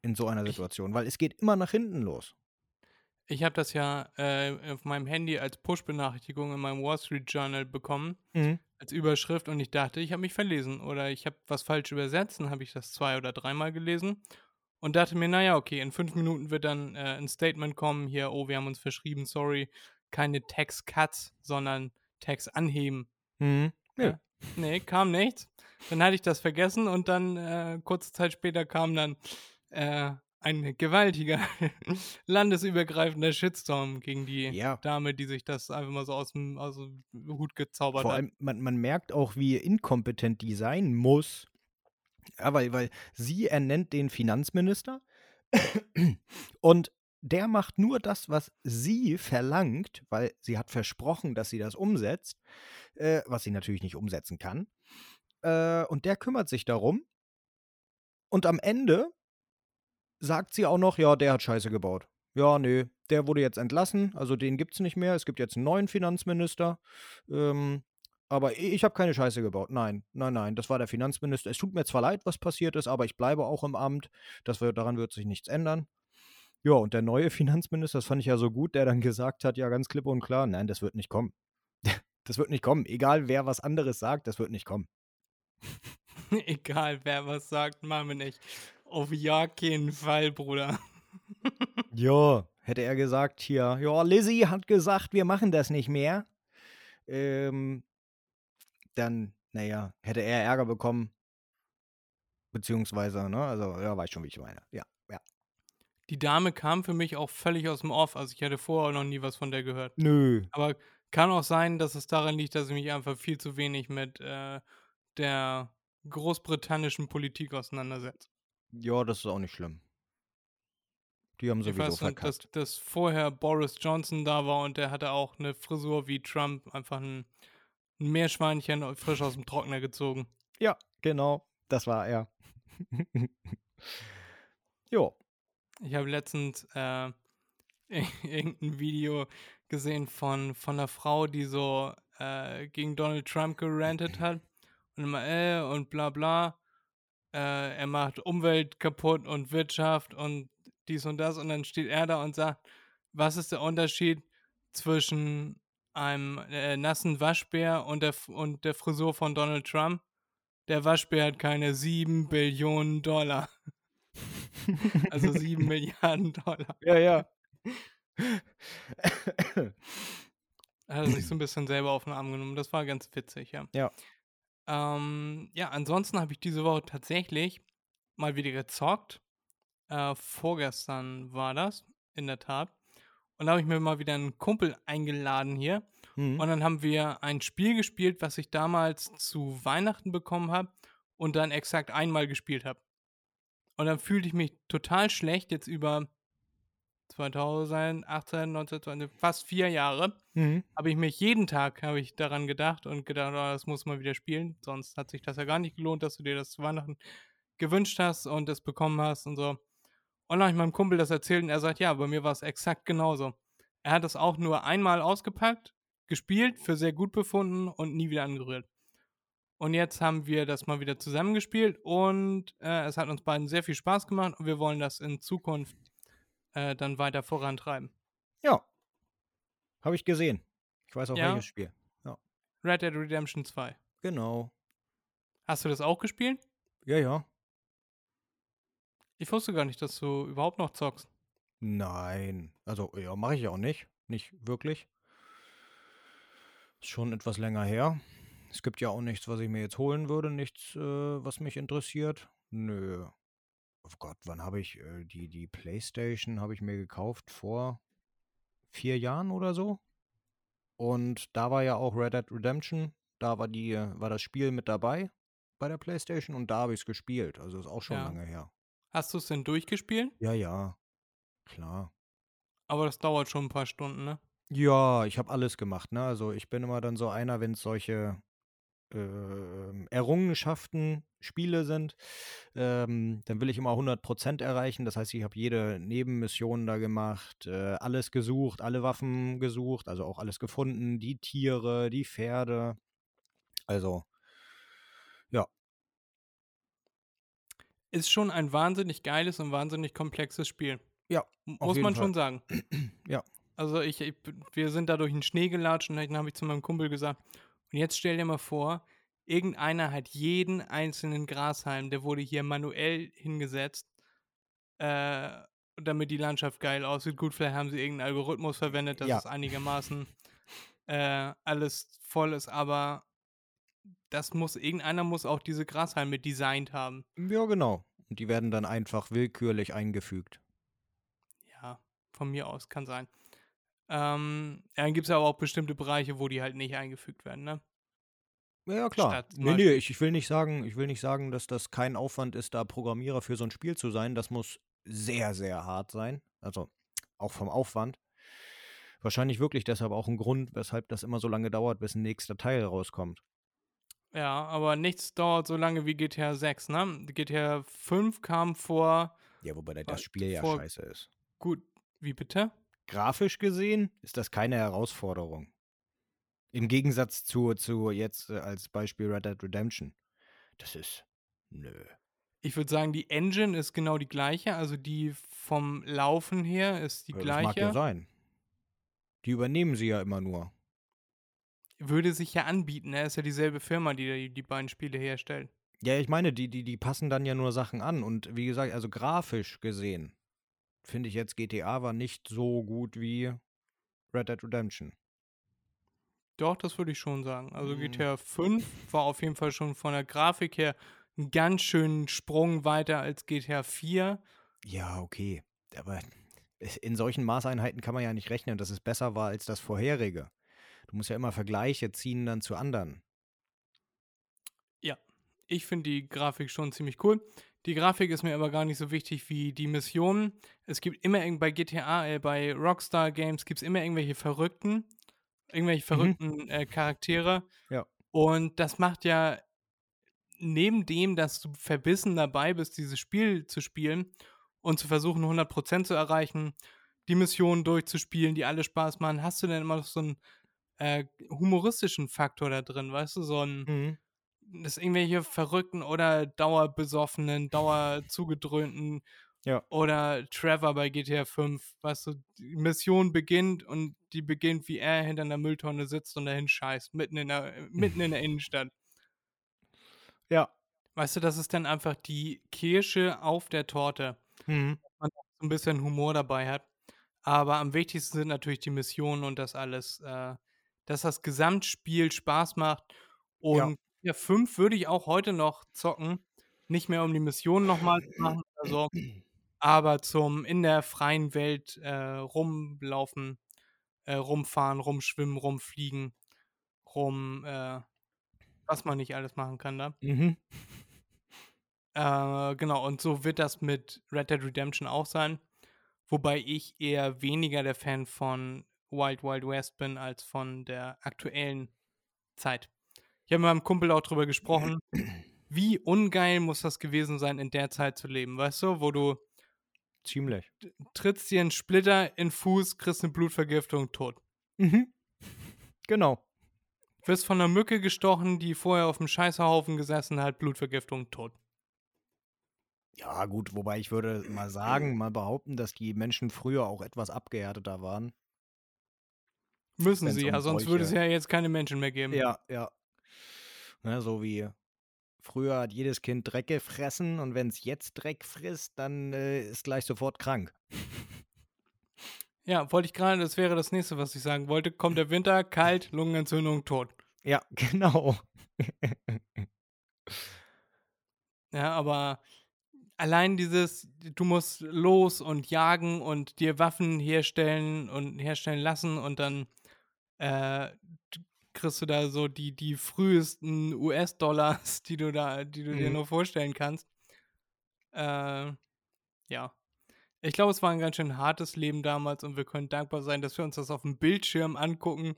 in so einer Ich- Situation, weil es geht immer nach hinten los. Ich habe das ja äh, auf meinem Handy als Push-Benachrichtigung in meinem Wall Street Journal bekommen, als Überschrift und ich dachte, ich habe mich verlesen oder ich habe was falsch übersetzt, dann habe ich das zwei oder dreimal gelesen und dachte mir, naja, okay, in fünf Minuten wird dann äh, ein Statement kommen, hier, oh, wir haben uns verschrieben, sorry, keine Tax-Cuts, sondern Tax anheben. Mhm. Nö. Ja. Nee, kam nichts. Dann hatte ich das vergessen und dann äh, kurze Zeit später kam dann äh, ein gewaltiger landesübergreifender Shitstorm gegen die Ja. Dame, die sich das einfach mal so aus dem, aus dem Hut gezaubert Vor hat. allem, man, man merkt auch, wie inkompetent die sein muss. Ja, weil, weil sie ernennt den Finanzminister und der macht nur das, was sie verlangt, weil sie hat versprochen, dass sie das umsetzt, äh, was sie natürlich nicht umsetzen kann. Äh, und der kümmert sich darum. Und am Ende sagt sie auch noch, ja, der hat Scheiße gebaut. Ja, nee, der wurde jetzt entlassen, also den gibt's nicht mehr. Es gibt jetzt einen neuen Finanzminister. Ähm, aber ich habe keine Scheiße gebaut. Nein, nein, nein, das war der Finanzminister. Es tut mir zwar leid, was passiert ist, aber ich bleibe auch im Amt. Das wird, daran wird sich nichts ändern. Ja, und der neue Finanzminister, das fand ich ja so gut, der dann gesagt hat, ja, ganz klipp und klar, nein, das wird nicht kommen. Das wird nicht kommen. Egal, wer was anderes sagt, das wird nicht kommen. Egal, wer was sagt, machen wir nicht. Auf ja keinen Fall, Bruder. Ja, hätte er gesagt hier, ja, Lizzie hat gesagt, wir machen das nicht mehr. Ähm, dann, naja, hätte er Ärger bekommen. Beziehungsweise, ne, also, ja, weiß schon, wie ich meine. Ja, ja. Die Dame kam für mich auch völlig aus dem Off, also ich hatte vorher noch nie was von der gehört. Nö. Aber kann auch sein, dass es daran liegt, dass ich mich einfach viel zu wenig mit äh, der großbritannischen Politik auseinandersetzt. Ja, das ist auch nicht schlimm. Die haben Ich sowieso weiß, und dass, verkackt. dass vorher Boris Johnson da war und der hatte auch eine Frisur wie Trump, einfach ein, ein Meerschweinchen frisch aus dem Trockner gezogen. Ja, genau. Das war er. jo. Ich habe letztens äh, irgendein Video gesehen von, von einer Frau, die so äh, gegen Donald Trump gerantet hat. Und immer, äh, und bla bla. Äh, er macht Umwelt kaputt und Wirtschaft und dies und das. Und dann steht er da und sagt, was ist der Unterschied zwischen einem äh, nassen Waschbär und der, und der Frisur von Donald Trump? Der Waschbär hat keine 7 Billionen Dollar. Also 7 Milliarden Dollar. Ja, ja. Er hat er sich so ein bisschen selber auf den Arm genommen. Das war ganz witzig, ja. Ja. Ähm, ja, ansonsten habe ich diese Woche tatsächlich mal wieder gezockt. Äh, vorgestern war das, in der Tat. Und da habe ich mir mal wieder einen Kumpel eingeladen hier. Hm. Und dann haben wir ein Spiel gespielt, was ich damals zu Weihnachten bekommen habe und dann exakt einmal gespielt habe. Und dann fühlte ich mich total schlecht jetzt über 2018, 19, 20, fast vier Jahre Mhm. habe ich mich jeden Tag habe ich daran gedacht und gedacht, oh, das muss man wieder spielen, sonst hat sich das ja gar nicht gelohnt, dass du dir das zu Weihnachten gewünscht hast und es bekommen hast und so. Und dann habe ich meinem Kumpel das erzählt und er sagt, ja, bei mir war es exakt genauso. Er hat es auch nur einmal ausgepackt, gespielt, für sehr gut befunden und nie wieder angerührt. Und jetzt haben wir das mal wieder zusammengespielt und äh, es hat uns beiden sehr viel Spaß gemacht und wir wollen das in Zukunft äh, dann weiter vorantreiben. Ja. Habe ich gesehen. Ich weiß auch Ja. welches Spiel. Red Dead Redemption 2. Genau. Hast du das auch gespielt? Ja, ja. Ich wusste gar nicht, dass du überhaupt noch zockst. Nein. Also, ja, mache ich auch nicht. Nicht wirklich. Ist schon etwas länger her. Es gibt ja auch nichts, was ich mir jetzt holen würde. Nichts, äh, was mich interessiert. Nö. Oh Gott, wann habe ich äh, die, die Playstation habe ich mir gekauft? Vor vier Jahren oder so. Und da war ja auch Red Dead Redemption. Da war die, war das Spiel mit dabei bei der Playstation und da habe ich es gespielt. Also ist auch schon Ja. lange her. Hast du es denn durchgespielt? Ja, ja. Klar. Aber das dauert schon ein paar Stunden, ne? Ja, ich habe alles gemacht, ne? Also ich bin immer dann so einer, wenn es solche ähm, Errungenschaften, Spiele sind, ähm, dann will ich immer 100% erreichen. Das heißt, ich habe jede Nebenmission da gemacht, äh, alles gesucht, alle Waffen gesucht, also auch alles gefunden, die Tiere, die Pferde. Also, Ist schon ein wahnsinnig geiles und wahnsinnig komplexes Spiel. Ja, Muss man Fall. schon sagen. Ja. Also ich, ich, wir sind da durch den Schnee gelatscht und dann habe ich zu meinem Kumpel gesagt, und jetzt stell dir mal vor, irgendeiner hat jeden einzelnen Grashalm, der wurde hier manuell hingesetzt, äh, damit die Landschaft geil aussieht. Gut, vielleicht haben sie irgendeinen Algorithmus verwendet, dass Ja. es einigermaßen äh, alles voll ist, aber das muss, irgendeiner muss auch diese Grashalme designt haben. ja, genau. Und die werden dann einfach willkürlich eingefügt. Ja, von mir aus kann sein. Ähm, dann gibt es aber auch bestimmte Bereiche, wo die halt nicht eingefügt werden, ne? Ja, klar. Statt Nee, nee, ich, ich will nicht sagen, ich will nicht sagen, dass das kein Aufwand ist, da Programmierer für so ein Spiel zu sein. Das muss sehr, sehr hart sein. Also auch vom Aufwand. Wahrscheinlich wirklich deshalb auch ein Grund, weshalb das immer so lange dauert, bis ein nächster Teil rauskommt. Ja, aber nichts dauert so lange wie GTA 6, ne? GTA 5 kam vor, Ja, wobei das Spiel ja scheiße ist. gut, wie bitte? Grafisch gesehen ist das keine Herausforderung. Im Gegensatz zu, zu jetzt äh, als Beispiel Red Dead Redemption. Das ist. Nö. Ich würde sagen, die Engine ist genau die gleiche, also die vom Laufen her ist die Ja, Das mag ja gleiche. sein. Die übernehmen sie ja immer nur. Würde sich ja anbieten, ne? Ist ja dieselbe Firma, die die, die beiden Spiele herstellt. Ja, ich meine, die, die, die passen dann ja nur Sachen an. Und wie gesagt, also grafisch gesehen, finde ich jetzt GTA war nicht so gut wie Red Dead Redemption. Doch, das würde ich schon sagen. Also Mhm. GTA 5 war auf jeden Fall schon von der Grafik her einen ganz schönen Sprung weiter als GTA 4. Ja, okay. Aber in solchen Maßeinheiten kann man ja nicht rechnen, dass es besser war als das vorherige. Du musst ja immer Vergleiche ziehen dann zu anderen. Ja. ich finde die Grafik schon ziemlich cool. Die Grafik ist mir aber gar nicht so wichtig wie die Missionen. Es gibt immer bei GTA, äh, bei Rockstar Games gibt es immer irgendwelche Verrückten, irgendwelche verrückten äh, Charaktere. Ja. Und das macht ja neben dem, dass du verbissen dabei bist, dieses Spiel zu spielen und zu versuchen, 100% zu erreichen, die Missionen durchzuspielen, die alle Spaß machen, hast du dann immer noch so einen äh, humoristischen Faktor da drin, weißt du, so ein Mhm. Dass irgendwelche Verrückten oder Dauerbesoffenen, Dauerzugedröhnten Ja. oder Trevor bei GTA 5, weißt du, die Mission beginnt und die beginnt, wie er hinter einer Mülltonne sitzt und dahin scheißt, mitten in der, äh, mitten in der Innenstadt. Ja. Weißt du, das ist dann einfach die Kirsche auf der Torte. Mhm. man auch so ein bisschen Humor dabei hat. Aber am wichtigsten sind natürlich die Missionen und das alles, äh, dass das Gesamtspiel Spaß macht. Und ja, 5 würde ich auch heute noch zocken. Nicht mehr um die Missionen nochmal zu machen oder so, aber zum in der freien Welt äh, rumlaufen, äh, rumfahren, rumschwimmen, rumfliegen, rum, äh, was man nicht alles machen kann da. Mhm. Äh, genau, und so wird das mit Red Dead Redemption auch sein. Wobei ich eher weniger der Fan von Wild Wild West bin als von der aktuellen Zeit. Ich habe mit meinem Kumpel auch drüber gesprochen, wie ungeil muss das gewesen sein, in der Zeit zu leben, weißt du, wo du Ziemlich. trittst dir einen Splitter in den Fuß, kriegst eine Blutvergiftung, tot. Mhm. Genau. Wirst von einer Mücke gestochen, die vorher auf dem Scheißerhaufen gesessen hat, Blutvergiftung, tot. Ja, gut, wobei ich würde mal sagen, mal behaupten, dass die Menschen früher auch etwas abgehärteter waren. Müssen Wenn's sie, um ja, sonst würde es solche- ja jetzt keine Menschen mehr geben. Ja, ja. Ne, so wie früher hat jedes Kind Dreck gefressen und wenn es jetzt Dreck frisst, dann äh, ist gleich sofort krank. Ja, wollte ich gerade, das wäre das nächste, was ich sagen wollte. Kommt der Winter, kalt, Lungenentzündung, tot. Ja, genau. Ja, aber allein dieses, du musst los und jagen und dir Waffen herstellen und herstellen lassen und dann äh, kriegst du da so die, die frühesten US-Dollars, die du da, die du dir Mhm. nur vorstellen kannst. Äh, ja. Ich glaube, es war ein ganz schön hartes Leben damals und wir können dankbar sein, dass wir uns das auf dem Bildschirm angucken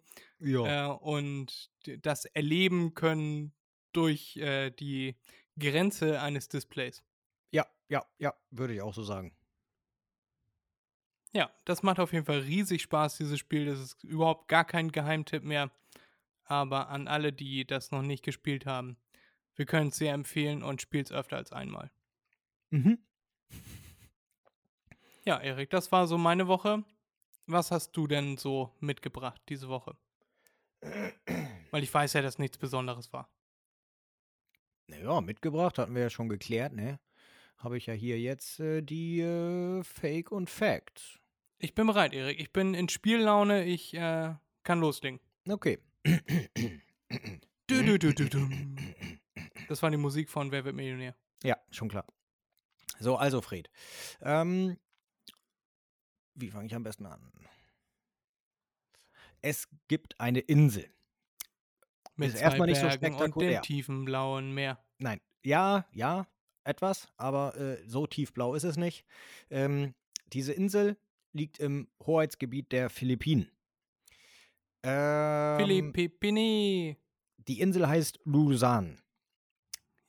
äh, und das erleben können durch äh, die Grenze eines Displays. ja, ja, ja, würde ich auch so sagen. Ja, das macht auf jeden Fall riesig Spaß, dieses Spiel. Das ist überhaupt gar kein Geheimtipp mehr. Aber an alle, die das noch nicht gespielt haben, wir können es sehr empfehlen und spielt es öfter als einmal. Mhm. Ja, Erik, das war so meine Woche. Was hast du denn so mitgebracht diese Woche? Weil ich weiß ja, dass nichts Besonderes war. Naja, mitgebracht hatten wir ja schon geklärt, ne? Habe ich ja hier jetzt äh, die äh, Fake und Fact. Ich bin bereit, Erik. Ich bin in Spiellaune. Ich äh, kann loslegen. Okay. Dum. Das war die Musik von Wer wird Millionär? Ja, schon klar. So, also Fred. Ähm, wie fange ich am besten an? Es gibt eine Insel. Mit Ist erstmal nicht so Bergen und spektakulär. dem tiefen blauen Meer. Nein, ja, ja, etwas, aber äh, so tiefblau ist es nicht. Ähm, diese Insel liegt im Hoheitsgebiet der Philippinen. Ähm, Philippini. Die Insel heißt Luzon.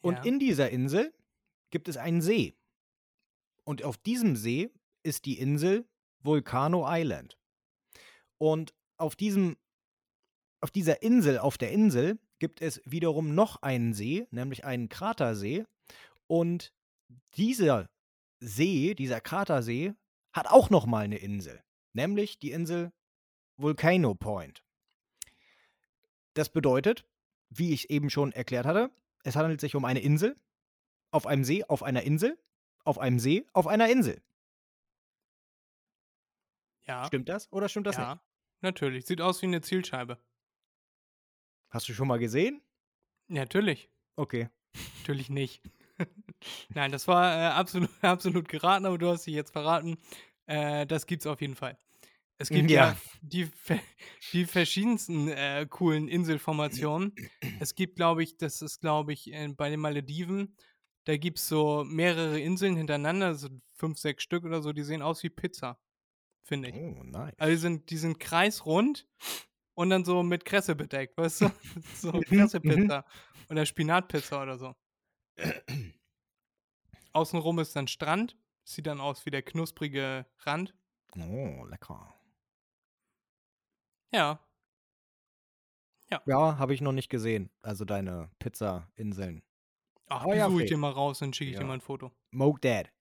Und Ja. in dieser Insel gibt es einen See. Und auf diesem See ist die Insel Volcano Island. Und auf diesem auf dieser Insel, auf der Insel gibt es wiederum noch einen See, nämlich einen Kratersee. Und dieser See, dieser Kratersee, hat auch noch mal eine Insel, nämlich die Insel Volcano Point. Das bedeutet, wie ich eben schon erklärt hatte, es handelt sich um eine Insel, auf einem See, auf einer Insel, auf einem See, auf einer Insel. Ja, Stimmt das oder stimmt das ja, nicht? natürlich. Sieht aus wie eine Zielscheibe. Hast du schon mal gesehen? Ja, natürlich. Okay. Natürlich nicht. Nein, das war äh, absolut, absolut geraten, aber du hast dich jetzt verraten. Äh, das gibt's auf jeden Fall. Es gibt ja, Ja. die, die verschiedensten äh, coolen Inselformationen. Es gibt, glaube ich, das ist, glaube ich, äh, bei den Malediven, da gibt es so mehrere Inseln hintereinander, so fünf, sechs Stück oder so, die sehen aus wie Pizza, finde ich. Oh, nice. Also die sind, die sind kreisrund und dann so mit Kresse bedeckt, weißt du? So Mhm, Kressepizza oder Spinatpizza oder so. Außenrum ist dann Strand, sieht dann aus wie der knusprige Rand. Oh, lecker. Ja, Ja, habe ich noch nicht gesehen. Also deine Pizza-Inseln. ach, Oh ja, suche ich dir mal raus, dann schicke ich dir Ja. mal ein Foto. Moke Dad.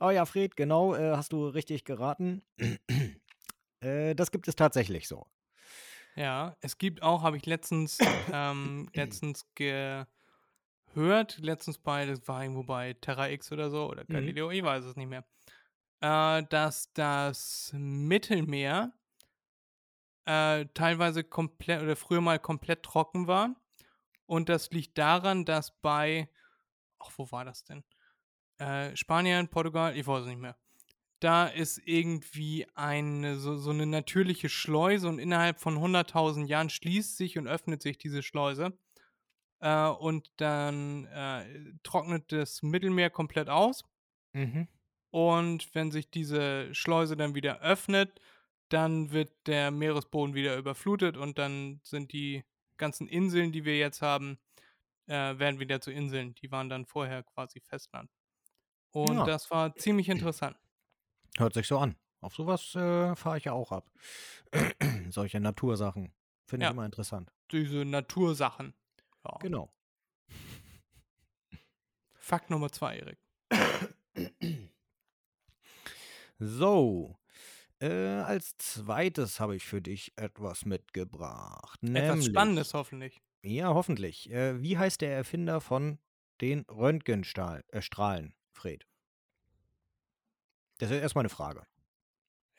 Oh ja, Fred, genau, äh, hast du richtig geraten. äh, das gibt es tatsächlich so. Ja, es gibt auch, habe ich letztens, ähm, letztens gehört, letztens bei, das war irgendwo bei Terra X oder so, oder Mhm. Galileo, ich weiß es nicht mehr, äh, dass das Mittelmeer äh, teilweise komplett oder früher mal komplett trocken war. Und das liegt daran, dass bei, ach, wo war das denn? Äh, Spanien, Portugal, ich weiß es nicht mehr. Da ist irgendwie eine, so, so eine natürliche Schleuse und innerhalb von 100.000 Jahren schließt sich und öffnet sich diese Schleuse. Äh, und dann äh, trocknet das Mittelmeer komplett aus. Mhm. Und wenn sich diese Schleuse dann wieder öffnet, dann wird der Meeresboden wieder überflutet und dann sind die ganzen Inseln, die wir jetzt haben, äh, werden wieder zu Inseln. Die waren dann vorher quasi Festland. Und Ja. das war ziemlich interessant. Hört sich so an. Auf sowas äh, fahre ich ja auch ab. Solche Natursachen. Finde Ja. ich immer interessant. Diese Natursachen. Ja. Genau. Fakt Nummer zwei, Erik. So. Äh, als zweites habe ich für dich etwas mitgebracht. Etwas nämlich- Spannendes hoffentlich. Ja, hoffentlich. Äh, wie heißt der Erfinder von den Röntgenstrahlen, äh, Fred? Das ist erstmal eine Frage.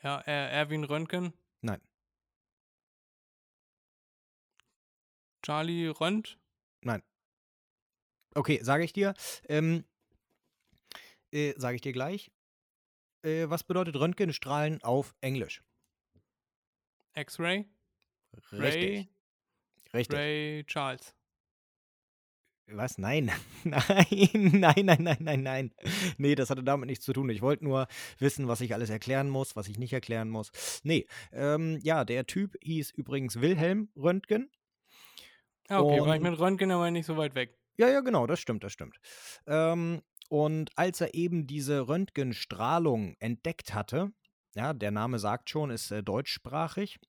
Ja, Erwin Röntgen. Nein. Charlie Rönt. Nein. Okay, sage ich dir. Ähm, äh, sage ich dir gleich. Äh, was bedeutet Röntgenstrahlen auf Englisch? X-Ray. Ray. Richtig. Ray Charles. Was? Nein. Nein, nein, nein, nein, nein, nein. Nee, das hatte damit nichts zu tun. Ich wollte nur wissen, was ich alles erklären muss, was ich nicht erklären muss. Nee, ähm, ja, der Typ hieß übrigens Wilhelm Röntgen. Ah, okay, war ich Und- mit Röntgen aber nicht so weit weg. Ja, ja, genau, das stimmt, das stimmt. Ähm, und als er eben diese Röntgenstrahlung entdeckt hatte, ja, der Name sagt schon, ist äh, deutschsprachig,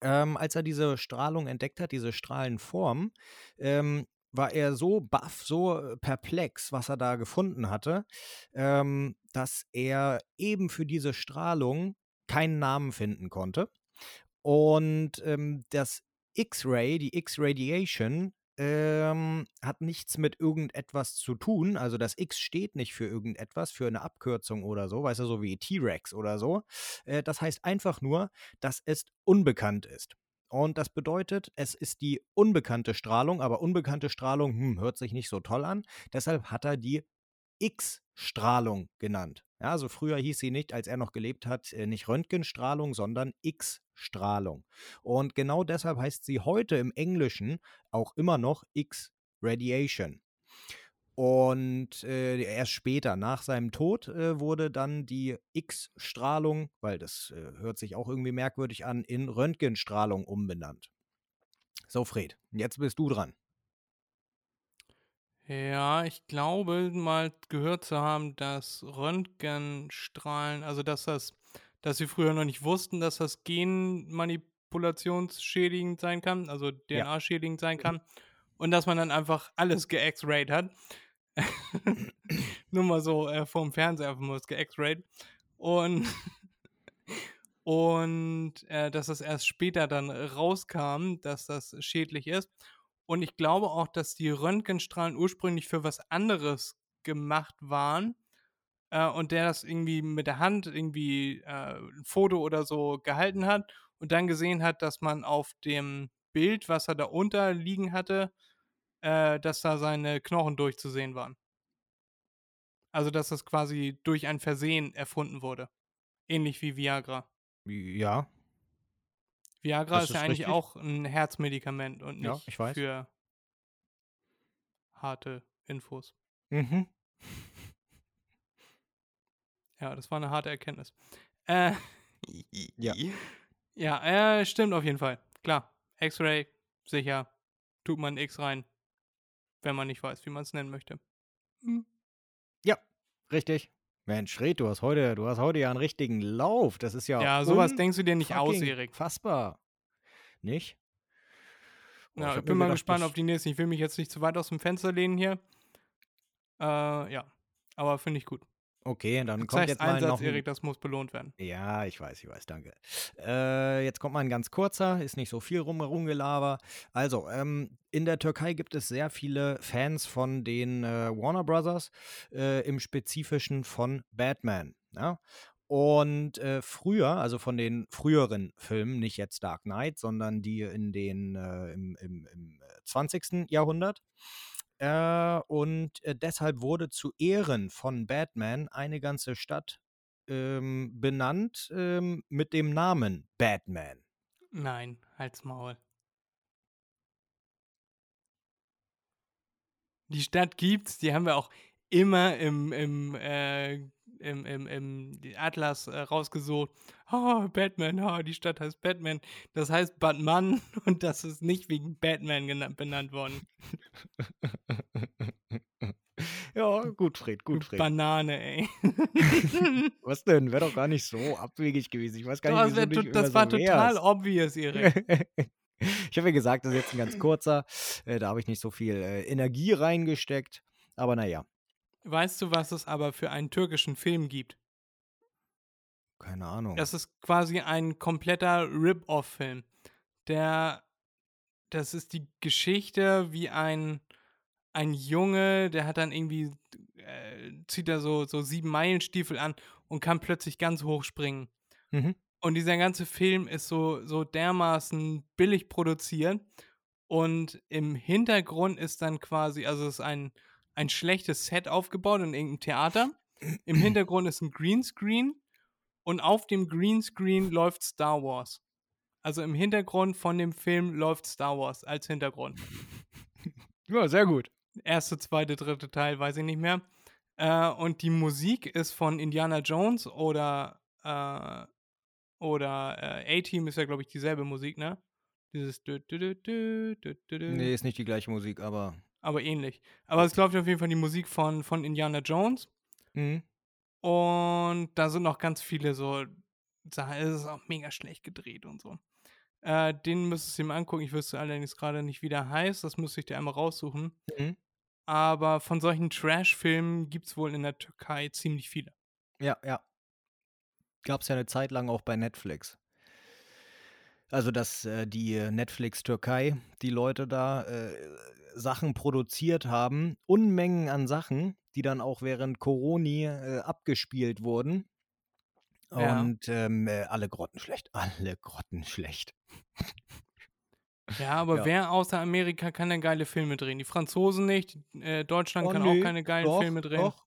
ähm, als er diese Strahlung entdeckt hat, diese Strahlenform, ähm, war er so baff, so äh, perplex, was er da gefunden hatte, ähm, dass er eben für diese Strahlung keinen Namen finden konnte. Und ähm, das X-Ray, die X-Radiation, ähm, hat nichts mit irgendetwas zu tun. Also das X steht nicht für irgendetwas, für eine Abkürzung oder so, weißt du, so wie T-Rex oder so. Äh, das heißt einfach nur, dass es unbekannt ist. Und das bedeutet, es ist die unbekannte Strahlung, aber unbekannte Strahlung hm, hört sich nicht so toll an. Deshalb hat er die X-Strahlung genannt. Ja, also früher hieß sie nicht, als er noch gelebt hat, äh, nicht Röntgenstrahlung, sondern X-Strahlung. Und genau deshalb heißt sie heute im Englischen auch immer noch X-Radiation. Und äh, erst später, nach seinem Tod, äh, wurde dann die X-Strahlung, weil das äh, hört sich auch irgendwie merkwürdig an, in Röntgenstrahlung umbenannt. So, Fred, jetzt bist du dran. Ja, ich glaube mal gehört zu haben, dass Röntgenstrahlen, also dass das, dass sie früher noch nicht wussten, dass das genmanipulationsschädigend sein kann, also DNA-schädigend sein kann und dass man dann einfach alles ge-X-rayed hat. Nur mal so äh, vorm Fernseher einfach mal ge-X-rayed. Und, und äh, dass das erst später dann rauskam, dass das schädlich ist. Und ich glaube auch, dass die Röntgenstrahlen ursprünglich für was anderes gemacht waren. Äh, und der das irgendwie mit der Hand irgendwie äh, ein Foto oder so gehalten hat und dann gesehen hat, dass man auf dem Bild, was er da unterliegen hatte, äh, dass da seine Knochen durchzusehen waren. Also, dass das quasi durch ein Versehen erfunden wurde. Ähnlich wie Viagra. Ja, Viagra Das ist ja eigentlich richtig. auch ein Herzmedikament und Ja, nicht ich weiß. für harte Infos. mhm. Ja, das war eine harte Erkenntnis. Äh, Ja. Ja, äh, stimmt auf jeden Fall. Klar. X-Ray, sicher. Tut man X rein, wenn man nicht weiß, wie man es nennen möchte. Hm. Richtig. Mensch, Red, du hast heute, du hast heute ja einen richtigen Lauf. Das ist ja. Ja, sowas denkst du dir nicht aus, Erik. Fassbar. Nicht? Boah, Ja, ich hab bin mal gedacht, gespannt auf die nächsten. Ich will mich jetzt nicht zu weit aus dem Fenster lehnen hier. Äh, ja. Aber finde ich gut. Okay, dann Du kommt jetzt mal Einsatz, noch ein, Erik, das muss belohnt werden. Ja, ich weiß, ich weiß, danke. Äh, jetzt kommt mal ein ganz kurzer, ist nicht so viel rum, rumgelaber. Also, ähm, in der Türkei gibt es sehr viele Fans von den äh, Warner Brothers, äh, im Spezifischen von Batman. Ja? Und äh, früher, also von den früheren Filmen, nicht jetzt Dark Knight, sondern die in den äh, im, im, im äh, 20. Jahrhundert. Äh, und äh, deshalb wurde zu Ehren von Batman eine ganze Stadt ähm, benannt ähm, mit dem Namen Batman. Nein, halt's Maul. Die Stadt gibt's, die haben wir auch immer im, im, äh, im, im, im Atlas äh, rausgesucht. Oh, Batman, oh, die Stadt heißt Batman. Das heißt Batman und das ist nicht wegen Batman genannt, benannt worden. ja, gut, Fred, gut, Fred. Banane, ey. Was denn? Wäre doch gar nicht so abwegig gewesen. Ich weiß gar Doch, nicht, wieso wär du dich to- das war so total wehrst. obvious, Erik. ich habe ja gesagt, das ist jetzt ein ganz kurzer. Äh, da habe ich nicht so viel äh, Energie reingesteckt. Aber naja, Weißt du, was es aber für einen türkischen Film gibt? keine Ahnung. Das ist quasi ein kompletter Rip-Off-Film. Der, das ist die Geschichte, wie ein, ein Junge, der hat dann irgendwie, äh, zieht er so, so sieben Meilenstiefel an und kann plötzlich ganz hoch springen. mhm. Und dieser ganze Film ist so, so dermaßen billig produziert. Und im Hintergrund ist dann quasi, also es ist ein, ein schlechtes Set aufgebaut in irgendeinem Theater. Im Hintergrund ist ein Greenscreen und auf dem Greenscreen läuft Star Wars. Also im Hintergrund von dem Film läuft Star Wars als Hintergrund. Ja, sehr gut. Erste, zweite, dritte Teil, weiß ich nicht mehr. Äh, und die Musik ist von Indiana Jones oder äh, oder äh, A-Team ist ja, glaube ich, dieselbe Musik, ne? Dieses dü -dü -dü -dü -dü -dü -dü. Nee, ist nicht die gleiche Musik, aber. Aber ähnlich. Aber es läuft auf jeden Fall die Musik von, von Indiana Jones. Mhm. Und da sind noch ganz viele so Sachen. Es ist auch mega schlecht gedreht und so. Äh, den müsstest du mal angucken. Ich wüsste allerdings gerade nicht, wie der heißt. Das müsste ich dir einmal raussuchen. Mhm. Aber von solchen Trash-Filmen gibt es wohl in der Türkei ziemlich viele. Ja, ja. Gab es ja eine Zeit lang auch bei Netflix. Also, dass äh, die Netflix Türkei, die Leute da äh, Sachen produziert haben, Unmengen an Sachen, die dann auch während Coroni äh, abgespielt wurden. Ja. Und ähm, äh, alle grottenschlecht. Alle grottenschlecht. Ja, aber Ja. wer außer Amerika kann denn geile Filme drehen? Die Franzosen nicht. Äh, Deutschland Oh, kann nö, auch keine geilen doch, Filme drehen. Doch,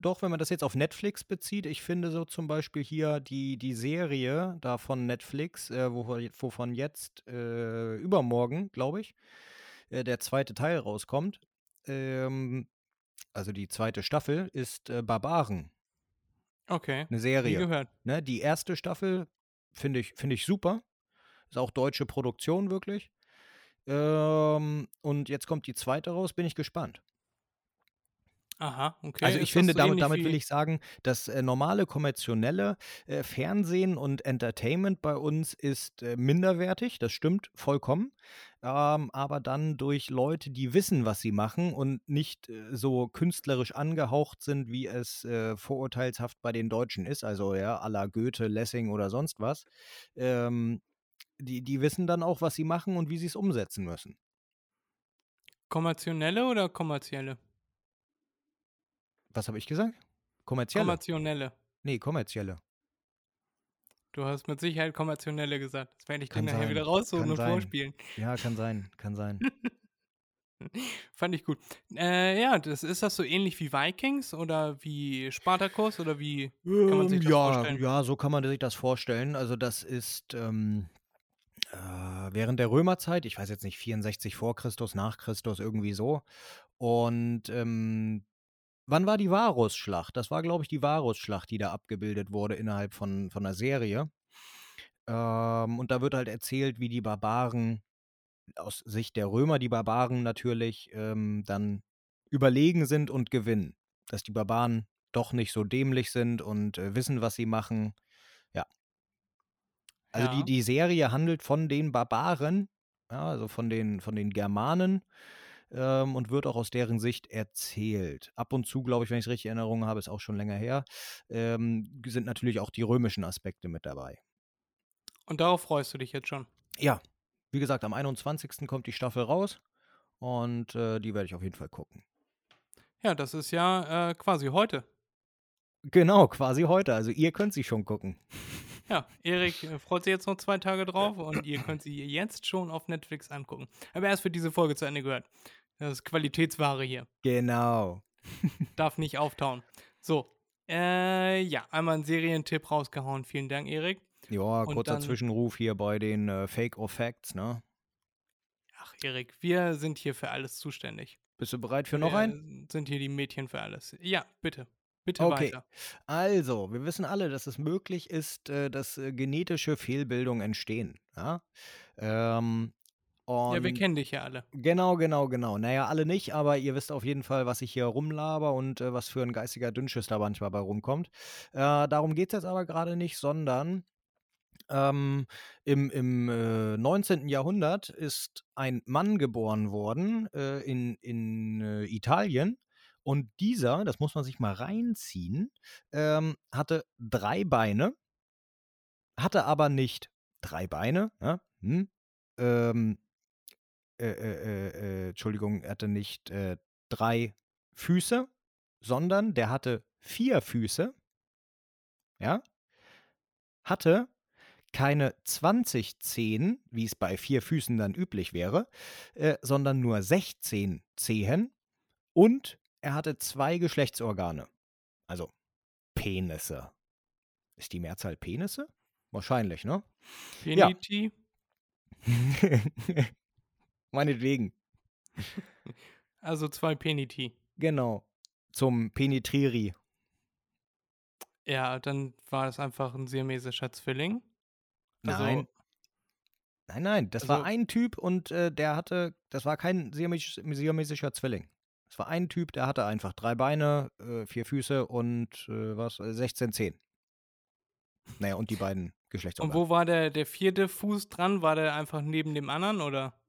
doch, wenn man das jetzt auf Netflix bezieht, ich finde so zum Beispiel hier die, die Serie da von Netflix, äh, wovon, jetzt äh, übermorgen, glaube ich, äh, der zweite Teil rauskommt. Ähm, also die zweite Staffel ist äh, Barbaren, Okay. eine Nie Serie. gehört. Ne? Die erste Staffel finde ich, finde ich super. Ist auch deutsche Produktion wirklich. Ähm, und jetzt kommt die zweite raus, bin ich gespannt. Aha, okay. Also ich finde, so damit, damit will ich sagen, das äh, normale kommerzielle äh, Fernsehen und Entertainment bei uns ist äh, minderwertig, das stimmt vollkommen. Ähm, aber dann durch Leute, die wissen, was sie machen und nicht äh, so künstlerisch angehaucht sind, wie es äh, vorurteilshaft bei den Deutschen ist, also ja, à la Goethe, Lessing oder sonst was, ähm, die, die wissen dann auch, was sie machen und wie sie es umsetzen müssen. Kommerzielle oder kommerzielle? Was habe ich gesagt? Kommerzielle? Kommerzielle. nee, kommerzielle. Du hast mit Sicherheit kommerzielle gesagt. Das werde ich dir Kann nachher sein, wieder raussuchen und vorspielen. Ja, kann sein, kann sein. Fand ich gut. Äh, ja, das, ist das so ähnlich wie Vikings oder wie Spartacus oder wie kann man sich Ähm, das ja, vorstellen? ja, so kann man sich das vorstellen. Also das ist ähm, äh, während der Römerzeit, ich weiß jetzt nicht, 64 vor Christus, nach Christus, irgendwie so. Und ähm, wann war die Varusschlacht? Das war, glaube ich, die Varusschlacht, die da abgebildet wurde innerhalb von, von einer Serie. Ähm, und da wird halt erzählt, wie die Barbaren aus Sicht der Römer, die Barbaren natürlich ähm, dann überlegen sind und gewinnen. Dass die Barbaren doch nicht so dämlich sind und äh, wissen, was sie machen. Ja. Also die, Ja. die Serie handelt von den Barbaren, ja, also von den, von den Germanen ähm, und wird auch aus deren Sicht erzählt. Ab und zu, glaube ich, wenn ich es richtig in Erinnerung habe, ist auch schon länger her, ähm, sind natürlich auch die römischen Aspekte mit dabei. Und darauf freust du dich jetzt schon. Ja, wie gesagt, am 21. kommt die Staffel raus und äh, die werde ich auf jeden Fall gucken. Ja, das ist ja äh, quasi heute. Genau, quasi heute. Also ihr könnt sie schon gucken. Ja, Erik äh, freut sich jetzt noch zwei Tage drauf und ihr könnt sie jetzt schon auf Netflix angucken. Aber erst für diese Folge zu Ende gehört. Das ist Qualitätsware hier. Genau. Darf nicht auftauen. So, äh, ja, einmal einen Serientipp rausgehauen. Vielen Dank, Erik. Ja, Und kurzer dann- Zwischenruf hier bei den äh, Fake or Facts, ne? Ach, Erik, wir sind hier für alles zuständig. Bist du bereit für noch wir einen? sind hier die Mädchen für alles. Ja, bitte. Bitte Okay. weiter. Also, wir wissen alle, dass es möglich ist, äh, dass äh, genetische Fehlbildungen entstehen. Ja, ähm, Ja, wir und- kennen dich ja alle. Genau, genau, genau. Naja, alle nicht, aber ihr wisst auf jeden Fall, was ich hier rumlaber und äh, was für ein geistiger Dünnschiss da manchmal bei rumkommt. Äh, darum geht es jetzt aber gerade nicht, sondern ähm, im, im äh, 19. Jahrhundert ist ein Mann geboren worden äh, in, in äh, Italien. Und dieser, das muss man sich mal reinziehen, ähm, hatte drei Beine, hatte aber nicht drei Beine, ja? hm? ähm, äh, äh, äh, Entschuldigung, er hatte nicht äh, drei Füße, sondern der hatte vier Füße, ja, hatte keine 20 Zehen, wie es bei vier Füßen dann üblich wäre, äh, sondern nur 16 Zehen und er hatte zwei Geschlechtsorgane, also Penisse. Ist die Mehrzahl Penisse? Wahrscheinlich, ne? Ja. Meinetwegen. Also zwei Peniti. Genau. Zum Penetriri. Ja, dann war das einfach ein siamesischer Zwilling. Also, Nein. Nein, nein, das war Also- ein Typ und äh, der hatte, das war kein siamesisch, siamesischer Zwilling. Das war ein Typ, der hatte einfach drei Beine, äh, vier Füße und äh, was, äh, 16 Zehen. Naja, und die beiden Und Geschlechtsorgane. wo war der, der vierte Fuß dran? War der einfach neben dem anderen oder?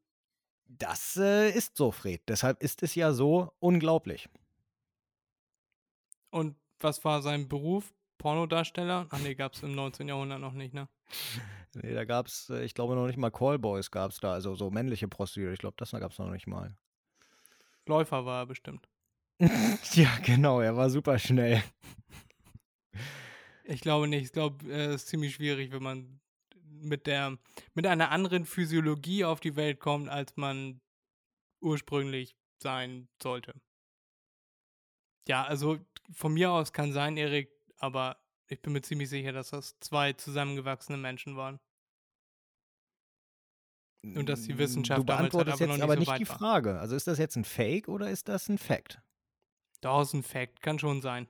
Das äh, ist so, Fred. Deshalb ist es ja so unglaublich. Und was war sein Beruf? Pornodarsteller? Ach nee, gab es im 19. Jahrhundert noch nicht, ne? Nee, da gab es, äh, ich glaube noch nicht mal Callboys gab es da, also so männliche Prostituierte. Ich glaube, das gab es noch nicht mal. Läufer war er bestimmt. ja, genau, er war super schnell. Ich glaube nicht. Ich glaube, es ist ziemlich schwierig, wenn man mit der mit einer anderen Physiologie auf die Welt kommt, als man ursprünglich sein sollte. Ja, also von mir aus kann sein, Erik, aber ich bin mir ziemlich sicher, dass das zwei zusammengewachsene Menschen waren. Und dass die Wissenschaft Du damals halt beantwortest aber jetzt nicht aber so nicht weit die war. Frage. Also ist das jetzt ein Fake oder ist das ein Fact? Da ist ein Fact, kann schon sein.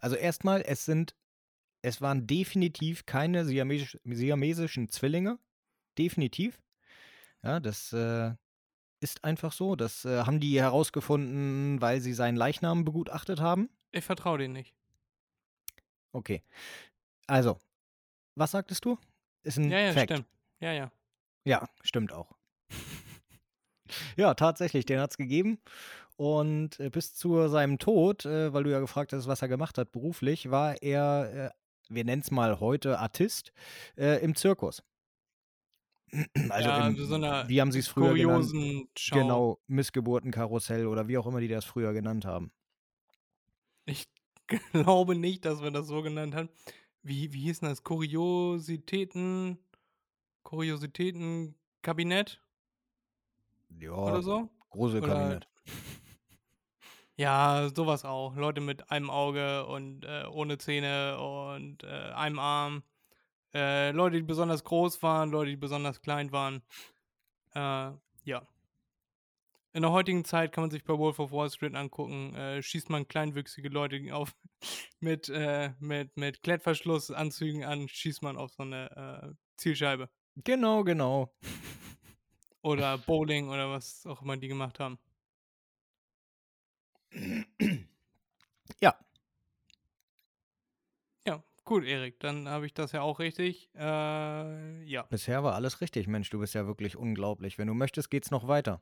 Also erstmal, es sind, es waren definitiv keine siamesisch, siamesischen Zwillinge. Definitiv. Ja, das äh, ist einfach so. Das äh, haben die herausgefunden, weil sie seinen Leichnam begutachtet haben. Ich vertraue denen nicht. Okay. Also, was sagtest du? Ist ein Ja, ja, Fact. stimmt. Ja, ja. Ja, stimmt auch. ja, tatsächlich, den hat es gegeben. Und äh, bis zu seinem Tod, äh, weil du ja gefragt hast, was er gemacht hat beruflich, war er, äh, wir nennen es mal heute Artist, äh, im Zirkus. Also, ja, im, so wie haben sie es früher genannt? Show. Genau, Missgeburtenkarussell oder wie auch immer die das früher genannt haben. Ich glaube nicht, dass wir das so genannt haben. Wie, wie hieß denn das? Kuriositäten. Kuriositätenkabinett Ja, oder so? Gruselkabinett. Ja, sowas auch. Leute mit einem Auge und äh, ohne Zähne und äh, einem Arm. Äh, Leute, die besonders groß waren, Leute, die besonders klein waren. Äh, ja. In der heutigen Zeit kann man sich bei Wolf of Wall Street angucken, äh, schießt man kleinwüchsige Leute auf mit, äh, mit, mit Klettverschlussanzügen an, schießt man auf so eine Zielscheibe. Genau, genau. Oder Bowling oder was auch immer die gemacht haben. Ja, Ja, gut, Erik, dann habe ich das ja auch richtig. Äh, ja, bisher war alles richtig. Mensch, du bist ja wirklich unglaublich. Wenn du möchtest, geht's noch weiter.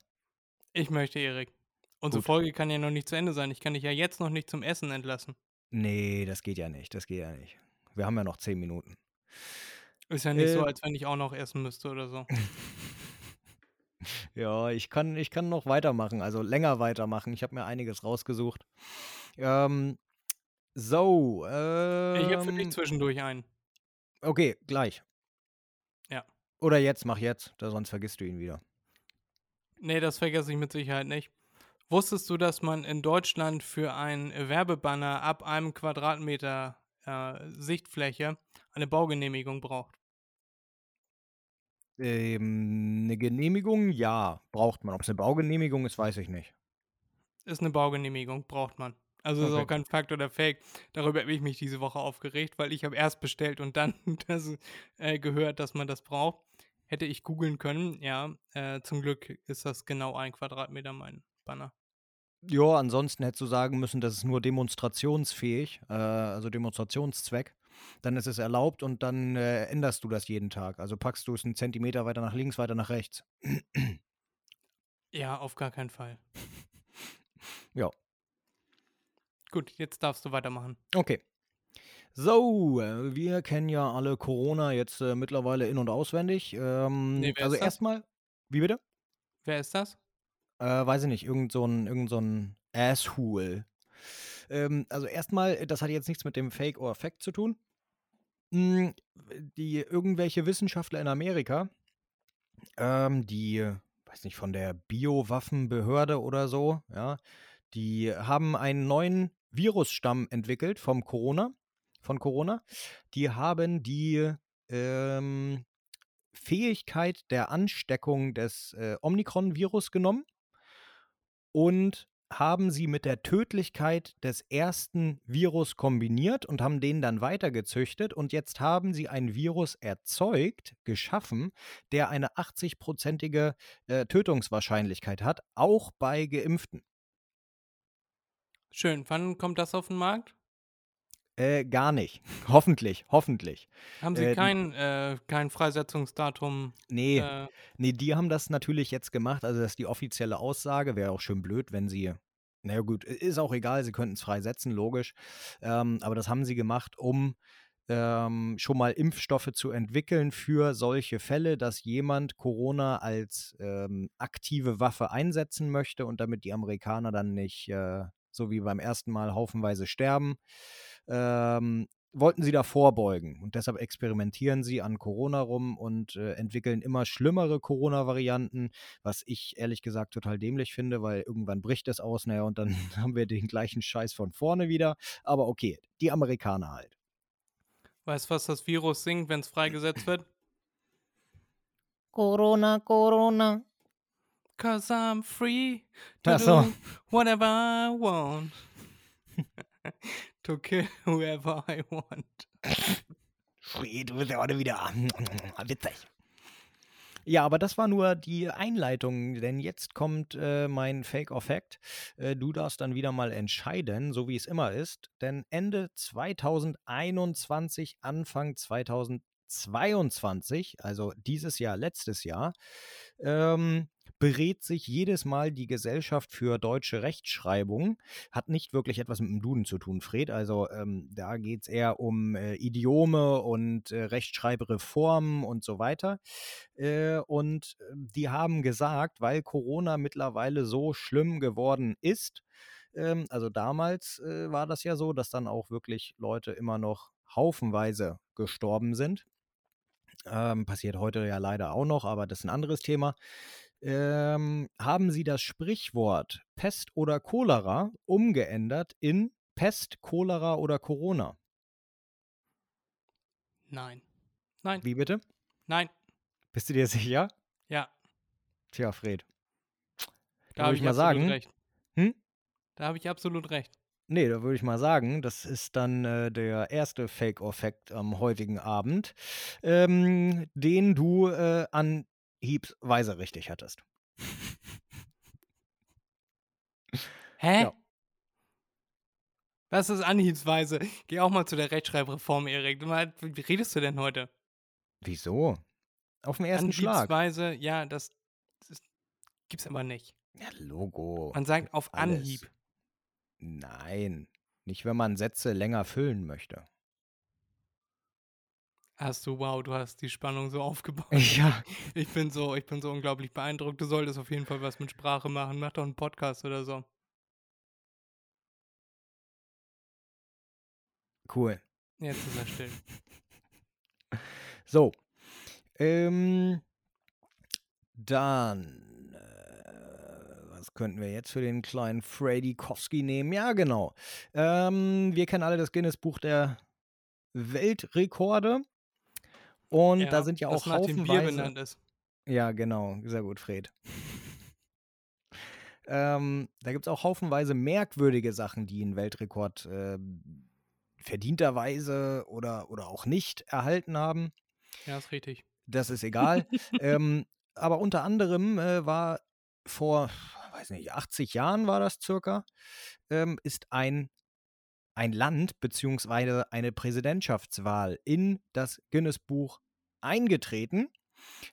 ich möchte, Erik. Unsere Gut. Folge kann ja noch nicht zu Ende sein. Ich kann dich ja jetzt noch nicht zum Essen entlassen. Nee, das geht ja nicht. Das geht ja nicht. Wir haben ja noch zehn Minuten. Ist ja nicht so, Äh. als wenn ich auch noch essen müsste oder so. Ja, ich kann, ich kann noch weitermachen, also länger weitermachen. Ich habe mir einiges rausgesucht. Ähm, so, ähm, Ich habe für dich zwischendurch einen. Okay, gleich. Ja. Oder jetzt, mach jetzt, da sonst vergisst du ihn wieder. Nee, das vergesse ich mit Sicherheit nicht. Wusstest du, dass man in Deutschland für einen Werbebanner ab einem Quadratmeter äh, Sichtfläche eine Baugenehmigung braucht? Ähm, eine Genehmigung, ja, braucht man. Ob es eine Baugenehmigung ist, weiß ich nicht. Ist eine Baugenehmigung, braucht man. Also ist Okay. auch kein Fakt oder Fake. Darüber habe ich mich diese Woche aufgeregt, weil ich habe erst bestellt und dann das, äh, gehört, dass man das braucht. Hätte ich googeln können, ja. Äh, zum Glück ist das genau ein Quadratmeter mein Banner. Ja, ansonsten hättest du sagen müssen, das ist nur demonstrationsfähig, äh, also Demonstrationszweck. Dann ist es erlaubt und dann äh, änderst du das jeden Tag. Also packst du es einen Zentimeter weiter nach links, weiter nach rechts. Ja, auf gar keinen Fall. Ja. Gut, jetzt darfst du weitermachen. Okay. So, äh, wir kennen ja alle Corona jetzt äh, mittlerweile in- und auswendig. Ähm, Nee, also erstmal, wie bitte? Wer ist das? Äh, weiß ich nicht, irgend so ein, irgend so ein Asshole. Ähm, also erstmal, das hat jetzt nichts mit dem Fake or Fact zu tun. Mm, Die irgendwelche Wissenschaftler in Amerika, ähm, die, weiß nicht, von der Biowaffenbehörde oder so, ja, die haben einen neuen Virusstamm entwickelt vom Corona, von Corona. Die haben die ähm, Fähigkeit der Ansteckung des äh, Omikron-Virus genommen und haben sie mit der Tödlichkeit des ersten Virus kombiniert und haben den dann weitergezüchtet. Und jetzt haben sie ein Virus erzeugt, geschaffen, der eine 80-prozentige äh, Tötungswahrscheinlichkeit hat, auch bei Geimpften. Schön. Wann kommt das auf den Markt? Äh, gar nicht. hoffentlich, hoffentlich. Haben Sie Äh, kein, äh, kein Freisetzungsdatum? Nee, Äh, Nee, die haben das natürlich jetzt gemacht. Also, das ist die offizielle Aussage. Wäre auch schön blöd, wenn sie. Naja, gut, ist auch egal, sie könnten es freisetzen, logisch. Ähm, aber das haben sie gemacht, um ähm, schon mal Impfstoffe zu entwickeln für solche Fälle, dass jemand Corona als ähm, aktive Waffe einsetzen möchte und damit die Amerikaner dann nicht äh, so wie beim ersten Mal haufenweise sterben. Ähm, wollten sie da vorbeugen. Und deshalb experimentieren sie an Corona rum und äh, entwickeln immer schlimmere Corona-Varianten, was ich ehrlich gesagt total dämlich finde, weil irgendwann bricht es aus, naja, und dann haben wir den gleichen Scheiß von vorne wieder. Aber okay, die Amerikaner halt. weißt du, was das Virus singt, wenn es freigesetzt wird? Corona, Corona. Cause I'm free to so. do whatever I want. to kill whoever I want. Free, du bist ja heute wieder witzig. Ja, aber das war nur die Einleitung, denn jetzt kommt äh, mein Fake or Fact. Äh, du darfst dann wieder mal entscheiden, so wie es immer ist, denn Ende 2021, Anfang 2022, also dieses Jahr, letztes Jahr, ähm, berät sich jedes Mal die Gesellschaft für deutsche Rechtschreibung. Hat nicht wirklich etwas mit dem Duden zu tun, Fred. Also ähm, da geht es eher um äh, Idiome und äh, Rechtschreibreformen und so weiter. Äh, und äh, die haben gesagt, weil Corona mittlerweile so schlimm geworden ist, ähm, also damals äh, war das ja so, dass dann auch wirklich Leute immer noch haufenweise gestorben sind. Ähm, passiert heute ja leider auch noch, aber das ist ein anderes Thema. Ähm, haben sie das Sprichwort Pest oder Cholera umgeändert in Pest, Cholera oder Corona. Nein. Nein. Wie bitte? Nein. Bist du dir sicher? Ja. Tja, Fred. Da habe ich ich mal sagen- recht. Hm? Da habe ich absolut recht. Nee, da würde ich mal sagen, das ist dann äh, der erste Fake-Effekt am heutigen Abend, ähm, den du äh, anhiebsweise richtig hattest. Hä? Ja. Was ist anhiebsweise? Geh auch mal zu der Rechtschreibreform, Erik. Wie redest du denn heute? Wieso? Auf den ersten Schlag. Anhiebsweise, ja, das, das gibt's aber nicht. Ja, Logo. Man sagt auf alles. Anhieb. Nein, nicht wenn man Sätze länger füllen möchte. Hast du, wow, du hast die Spannung so aufgebaut. Ja. Ich bin so, ich bin so unglaublich beeindruckt. Du solltest auf jeden Fall was mit Sprache machen. Mach doch einen Podcast oder so. Cool. Jetzt ist er still. So. Ähm, dann, äh, was könnten wir jetzt für den kleinen Freddy Kowski nehmen? Ja, genau. Ähm, wir kennen alle das Guinness-Buch der Weltrekorde. Und da sind ja das auch nach dem Bier haufenweise. benannt ist. Ja, genau. Sehr gut, Fred. ähm, da gibt es auch haufenweise merkwürdige Sachen, die einen Weltrekord äh, verdienterweise oder, oder auch nicht erhalten haben. Ja, ist richtig. Das ist egal. ähm, aber unter anderem äh, war vor, weiß nicht, 80 Jahren war das circa, ähm, ist ein, ein Land beziehungsweise eine Präsidentschaftswahl in das Guinness-Buch eingetreten,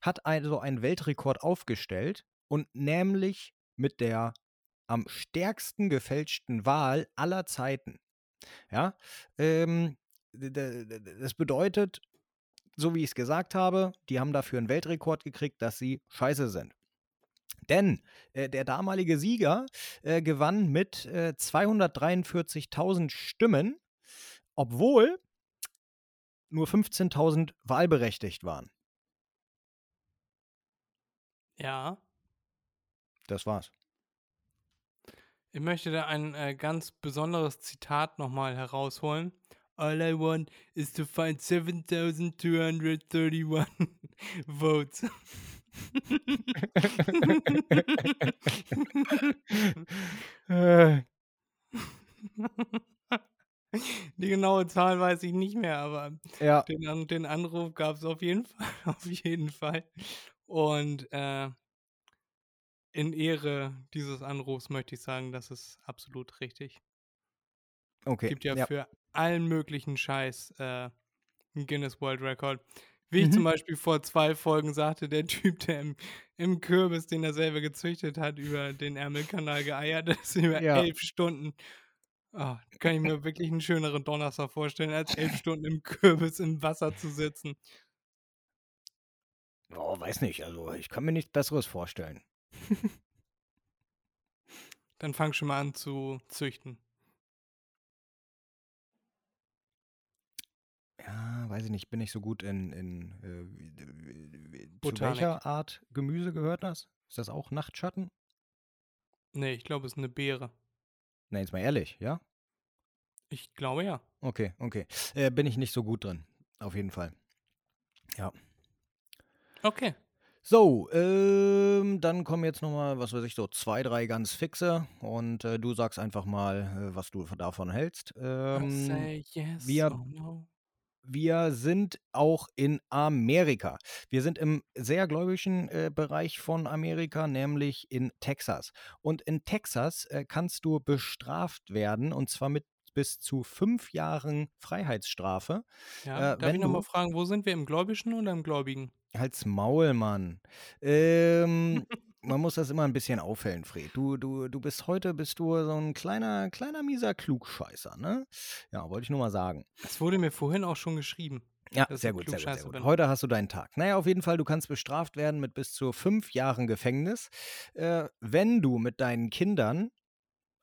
hat also einen Weltrekord aufgestellt und nämlich mit der am stärksten gefälschten Wahl aller Zeiten. Ja, ähm, das bedeutet, so wie ich es gesagt habe, die haben dafür einen Weltrekord gekriegt, dass sie scheiße sind. Denn äh, der damalige Sieger äh, gewann mit äh, 243.000 Stimmen, obwohl nur 15.000 wahlberechtigt waren. Ja. Das war's. Ich möchte da ein äh, ganz besonderes Zitat nochmal herausholen. All I want is to find 7231 votes. Die genaue Zahl weiß ich nicht mehr, aber ja, den, den Anruf gab es auf jeden Fall. Auf jeden Fall. Und äh, in Ehre dieses Anrufs möchte ich sagen, das ist absolut richtig. okay. gibt ja, ja. für allen möglichen Scheiß äh, einen Guinness World Record. Wie ich zum Mhm. Beispiel vor zwei Folgen sagte, der Typ, der im, im Kürbis, den er selber gezüchtet hat, über den Ärmelkanal geeiert ist, über Ja. elf Stunden. Ah, kann ich mir wirklich einen schöneren Donnerstag vorstellen, als elf Stunden im Kürbis im Wasser zu sitzen. Oh, weiß nicht, also ich kann mir nichts Besseres vorstellen. Dann fang schon mal an zu züchten. Weiß ich nicht, bin ich so gut in, in äh, zu welcher Art Gemüse gehört das? Ist das auch Nachtschatten? Nee, ich glaube, es ist eine Beere. Na, jetzt mal ehrlich, ja? Ich glaube ja. Okay, okay. Äh, bin ich nicht so gut drin, auf jeden Fall. Okay. So, ähm, dann kommen jetzt nochmal, was weiß ich, so zwei, drei ganz fixe und äh, du sagst einfach mal, äh, was du davon hältst. Ähm, yes wir- or no. Wir sind auch in Amerika. Wir sind im sehr gläubigen äh, Bereich von Amerika, nämlich in Texas. Und in Texas äh, kannst du bestraft werden und zwar mit bis zu fünf Jahren Freiheitsstrafe. Ja, äh, darf wenn ich nochmal fragen, wo sind wir? Im Gläubischen oder im Gläubigen? Halt's Maul, Mann. Ähm, man muss das immer ein bisschen aufhellen, Fred. Du, du, du bist heute bist du so ein kleiner, kleiner mieser Klugscheißer, ne? Ja, wollte ich nur mal sagen. Das wurde mir vorhin auch schon geschrieben. Ja, sehr gut, sehr gut, sehr gut. Heute hast du deinen Tag. Naja, auf jeden Fall, du kannst bestraft werden mit bis zu fünf Jahren Gefängnis, äh, wenn du mit deinen Kindern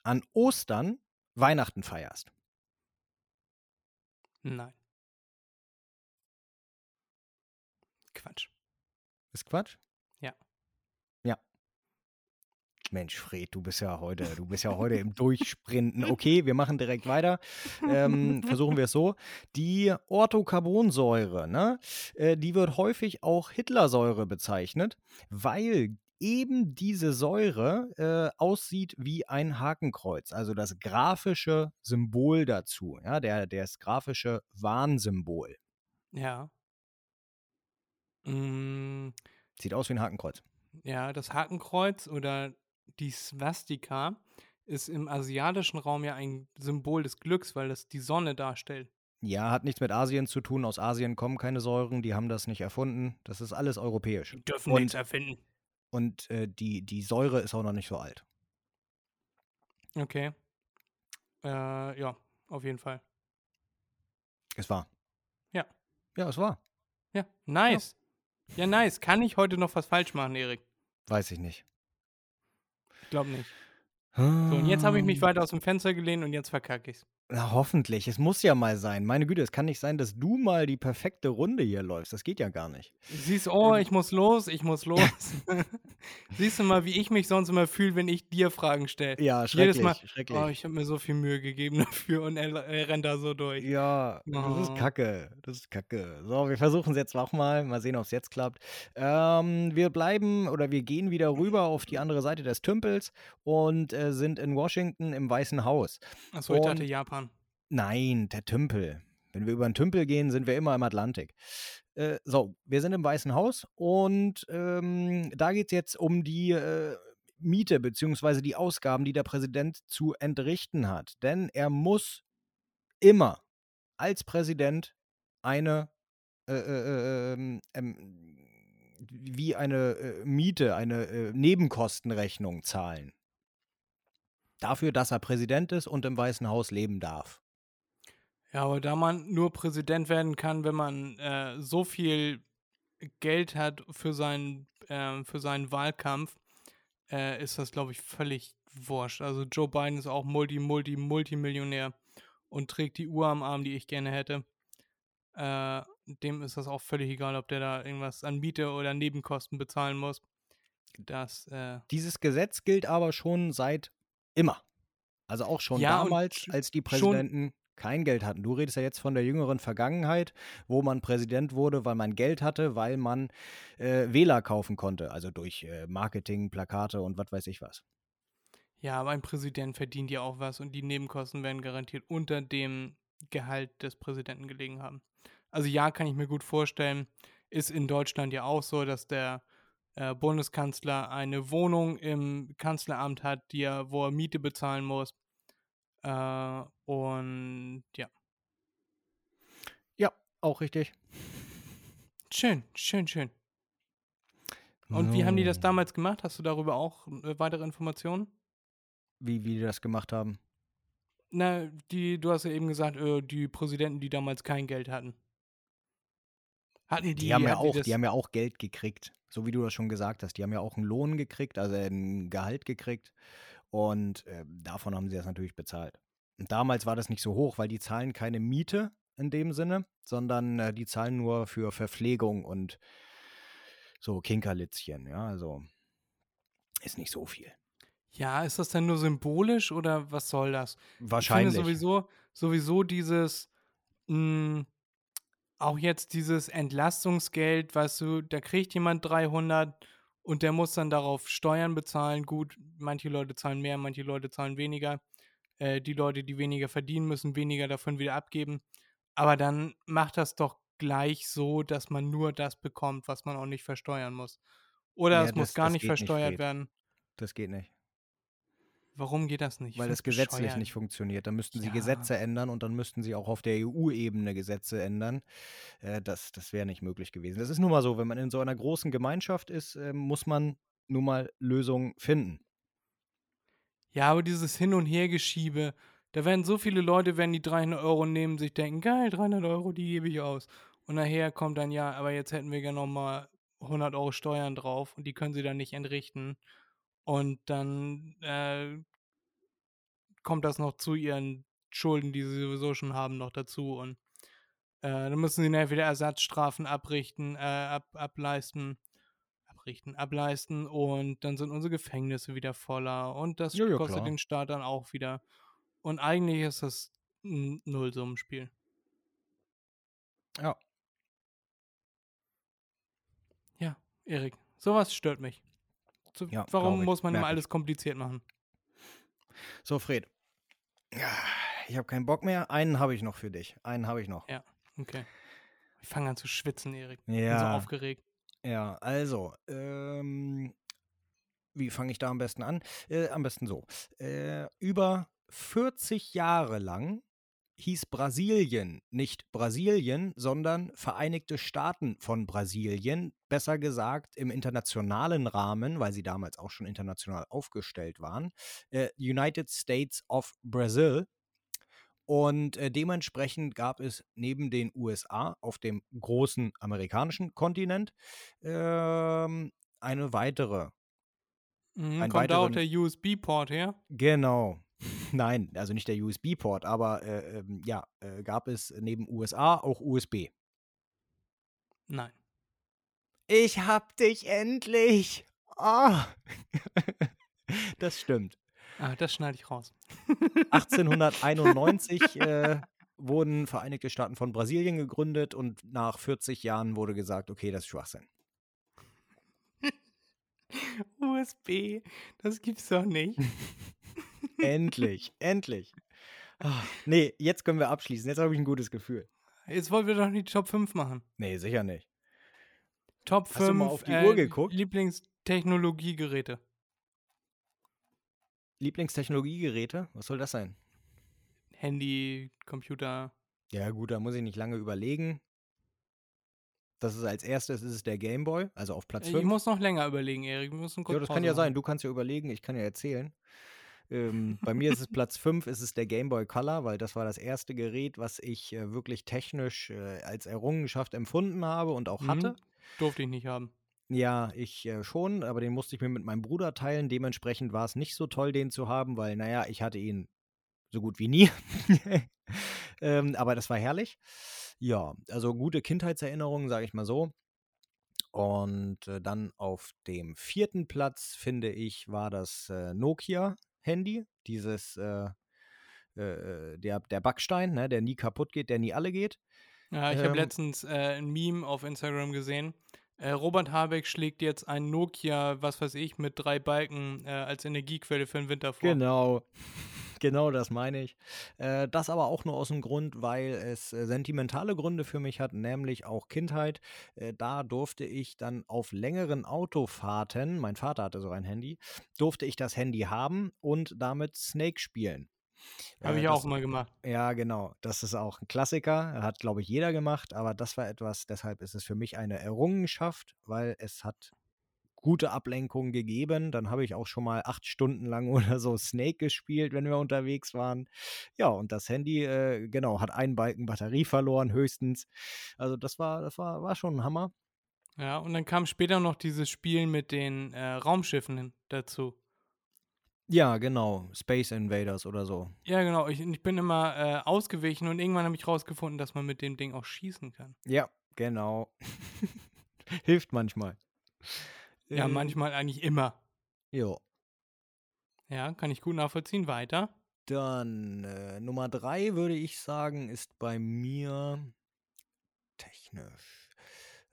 an Ostern Weihnachten feierst. Nein. Quatsch. Ist Quatsch? Ja. Ja. Mensch, Fred, du bist ja heute, du bist ja heute im Durchsprinten. Okay, wir machen direkt weiter. Ähm, versuchen wir es so. Die Orthocarbonsäure, ne, äh, die wird häufig auch Hitlersäure bezeichnet, weil eben diese Säure äh, aussieht wie ein Hakenkreuz, also das grafische Symbol dazu, ja, der, das grafische Warnsymbol. Ja. Mm, Sieht aus wie ein Hakenkreuz. ja, das Hakenkreuz oder die Swastika ist im asiatischen Raum ja ein Symbol des Glücks, weil das die Sonne darstellt. Ja, hat nichts mit Asien zu tun. Aus Asien kommen keine Säuren, die haben das nicht erfunden. Das ist alles europäisch. Die dürfen Und- nichts erfinden. Und äh, die, die Säure ist auch noch nicht so alt. Okay. Äh, ja, auf jeden Fall. Es war. Ja. Ja, es war. Ja, nice. Ja, nice. Kann ich heute noch was falsch machen, Erik? Weiß ich nicht. Ich glaube nicht. So, und jetzt habe ich mich weiter aus dem Fenster gelehnt und jetzt verkacke ich's. Na, hoffentlich. Es muss ja mal sein. Meine Güte, es kann nicht sein, dass du mal die perfekte Runde hier läufst. Das geht ja gar nicht. Siehst, oh, Ähm. ich muss los, ich muss los. Siehst du mal, wie ich mich sonst immer fühle, wenn ich dir Fragen stelle. Ja, Jedes schrecklich. Mal, schrecklich. Oh, ich habe mir so viel Mühe gegeben dafür und er, er rennt da so durch. Ja, das Oh. ist kacke. Das ist kacke. So, wir versuchen es jetzt nochmal. Mal sehen, ob es jetzt klappt. Ähm, wir bleiben oder wir gehen wieder rüber auf die andere Seite des Tümpels und äh, sind in Washington im Weißen Haus. Achso, ich dachte Japan. Nein, der Tümpel. Wenn wir über den Tümpel gehen, sind wir immer im Atlantik. Äh, so, wir sind im Weißen Haus und ähm, da geht es jetzt um die äh, Miete bzw. die Ausgaben, die der Präsident zu entrichten hat. Denn er muss immer als Präsident eine äh, äh, ähm, ähm, wie eine äh, Miete, eine äh, Nebenkostenrechnung zahlen. Dafür, dass er Präsident ist und im Weißen Haus leben darf. Ja, aber da man nur Präsident werden kann, wenn man äh, so viel Geld hat für seinen, ähm, für seinen Wahlkampf, äh, ist das, glaube ich, völlig wurscht. Also Joe Biden ist auch Multi, Multi, Multimillionär und trägt die Uhr am Arm, die ich gerne hätte. Äh, dem ist das auch völlig egal, ob der da irgendwas an Miete oder Nebenkosten bezahlen muss. Das, äh, Dieses Gesetz gilt aber schon seit immer. Also auch schon Ja, damals, als die Präsidenten kein Geld hatten. Du redest ja jetzt von der jüngeren Vergangenheit, wo man Präsident wurde, weil man Geld hatte, weil man äh, Wähler kaufen konnte. Also durch äh, Marketing, Plakate und was weiß ich was. Ja, aber ein Präsident verdient ja auch was und die Nebenkosten werden garantiert unter dem Gehalt des Präsidenten gelegen haben. Also ja, kann ich mir gut vorstellen. Ist in Deutschland ja auch so, dass der äh, Bundeskanzler eine Wohnung im Kanzleramt hat, die er, wo er Miete bezahlen muss. Äh, und ja, Ja, auch richtig. schön, schön, schön. Und wie haben die das So. damals gemacht? Hast du darüber auch äh, weitere Informationen? Wie, wie die das gemacht haben? Na, die, du hast ja eben gesagt, äh, die Präsidenten, die damals kein Geld hatten. Hatten die, Die, haben ja auch, das, die haben ja auch Geld gekriegt, so wie du das schon gesagt hast. Die haben ja auch einen Lohn gekriegt, also ein Gehalt gekriegt. Und äh, davon haben sie das natürlich bezahlt. Und damals war das nicht so hoch, weil die zahlen keine Miete in dem Sinne, sondern äh, die zahlen nur für Verpflegung und so Kinkerlitzchen, ja, also ist nicht so viel. Ja, ist das denn nur symbolisch oder was soll das? Wahrscheinlich. Ich finde sowieso, sowieso dieses, mh, auch jetzt dieses Entlastungsgeld, weißt du, da kriegt jemand 300 und der muss dann darauf Steuern bezahlen. Gut, manche Leute zahlen mehr, manche Leute zahlen weniger. Äh, die Leute, die weniger verdienen, müssen weniger davon wieder abgeben. Aber dann macht das doch gleich so, dass man nur das bekommt, was man auch nicht versteuern muss. Oder Ja, es muss das- gar das nicht nicht, versteuert Fred. werden. das geht nicht. Warum geht das nicht? Ich Weil das gesetzlich bescheuert. nicht funktioniert. Da müssten sie Ja. Gesetze ändern und dann müssten sie auch auf der EU-Ebene Gesetze ändern. Äh, das das wäre nicht möglich gewesen. Das ist nun mal so, wenn man in so einer großen Gemeinschaft ist, äh, muss man nun mal Lösungen finden. Ja, aber dieses Hin- und Hergeschiebe, da werden so viele Leute, werden die 300 Euro nehmen, sich denken, geil, 300 Euro, die gebe ich aus. Und nachher kommt dann, ja, aber jetzt hätten wir gerne nochmal 100 Euro Steuern drauf und die können sie dann nicht entrichten. Und dann äh, kommt das noch zu ihren Schulden, die sie sowieso schon haben, noch dazu. Und äh, dann müssen sie wieder Ersatzstrafen abrichten, äh, ab, ableisten. ausrichten, ableisten und dann sind unsere Gefängnisse wieder voller und das Ja, ja, kostet klar. den Staat dann auch wieder. Und eigentlich ist das ein Nullsummenspiel. Ja. Ja, Erik, sowas stört mich. So, Ja, warum muss man immer alles kompliziert machen? So, Fred. Ja, Ich habe keinen Bock mehr. Einen habe ich noch für dich. Einen habe ich noch. Ja. Okay. Ich fange an zu schwitzen, Erik. Bin so Ja. aufgeregt. Ja, also, ähm, wie fange ich da am besten an? Äh, am besten so. Äh, über 40 Jahre lang hieß Brasilien nicht Brasilien, sondern Vereinigte Staaten von Brasilien. Besser gesagt im internationalen Rahmen, weil sie damals auch schon international aufgestellt waren, äh, United States of Brazil. Und äh, dementsprechend gab es neben den USA auf dem großen amerikanischen Kontinent ähm, eine weitere. Mhm, kommt da auch weiteren- der USB-Port her? Genau. Nein, also nicht der USB-Port, aber äh, ähm, ja, äh, gab es neben USA auch USB. Nein. Ich hab dich endlich. Ah. das stimmt. Ah, das schneide ich raus. 1891 äh, wurden Vereinigte Staaten von Brasilien gegründet und nach 40 Jahren wurde gesagt, okay, das ist Schwachsinn. USB, das gibt's doch nicht. Endlich, endlich. Ah, nee, jetzt können wir abschließen. Jetzt habe ich ein gutes Gefühl. Jetzt wollen wir doch die Top 5 machen. Nee, sicher nicht. Top Hast 5 du mal auf die äh, Uhr geguckt? Lieblingstechnologiegeräte. Lieblingstechnologiegeräte? Was soll das sein? Handy, Computer. Ja, gut, da muss ich nicht lange überlegen. Das ist als erstes ist es der Gameboy, also auf Platz Ich 5. muss noch länger überlegen, Erik. Wir müssen kurz Ja, das kann ja sein. Du kannst ja überlegen, ich kann ja erzählen. Ähm, bei mir ist es Platz 5, ist es der Game Boy Color, weil das war das erste Gerät, was ich äh, wirklich technisch äh, als Errungenschaft empfunden habe und auch Mhm. hatte. Durfte ich nicht haben. Ja, ich äh, schon, aber den musste ich mir mit meinem Bruder teilen. Dementsprechend war es nicht so toll, den zu haben, weil, naja, ich hatte ihn so gut wie nie. ähm, aber das war herrlich. Ja, also gute Kindheitserinnerungen, sage ich mal so. Und äh, dann auf dem vierten Platz, finde ich, war das äh, Nokia-Handy. Dieses, äh, äh, der, der Backstein, ne, der nie kaputt geht, der nie alle geht. Ja, ich habe Ähm, letztens äh, ein Meme auf Instagram gesehen. Äh, Robert Habeck schlägt jetzt ein Nokia, was weiß ich, mit drei Balken äh, als Energiequelle für den Winter vor. Genau. Genau das meine ich. Äh, das aber auch nur aus dem Grund, weil es äh, sentimentale Gründe für mich hat, nämlich auch Kindheit. Äh, da durfte ich dann auf längeren Autofahrten, mein Vater hatte so ein Handy, durfte ich das Handy haben und damit Snake spielen. Habe ich auch das- mal gemacht. Ja, genau. Das ist auch ein Klassiker. Hat, glaube ich, jeder gemacht. Aber das war etwas, deshalb ist es für mich eine Errungenschaft, weil es hat gute Ablenkung gegeben. Dann habe ich auch schon mal acht Stunden lang oder so Snake gespielt, wenn wir unterwegs waren. Ja, und das Handy, äh, genau, hat einen Balken Batterie verloren, höchstens. Also das war, das war, war schon ein Hammer. Ja, und dann kam später noch dieses Spiel mit den äh, Raumschiffen hin- dazu. Ja, genau. Space Invaders oder so. Ja, genau. Ich, ich bin immer äh, ausgewichen und irgendwann habe ich rausgefunden, dass man mit dem Ding auch schießen kann. Ja, genau. Hilft manchmal. Ja, Ähm, manchmal eigentlich immer. Jo. Ja, kann ich gut nachvollziehen. Weiter. Dann äh, Nummer drei würde ich sagen, ist bei mir technisch.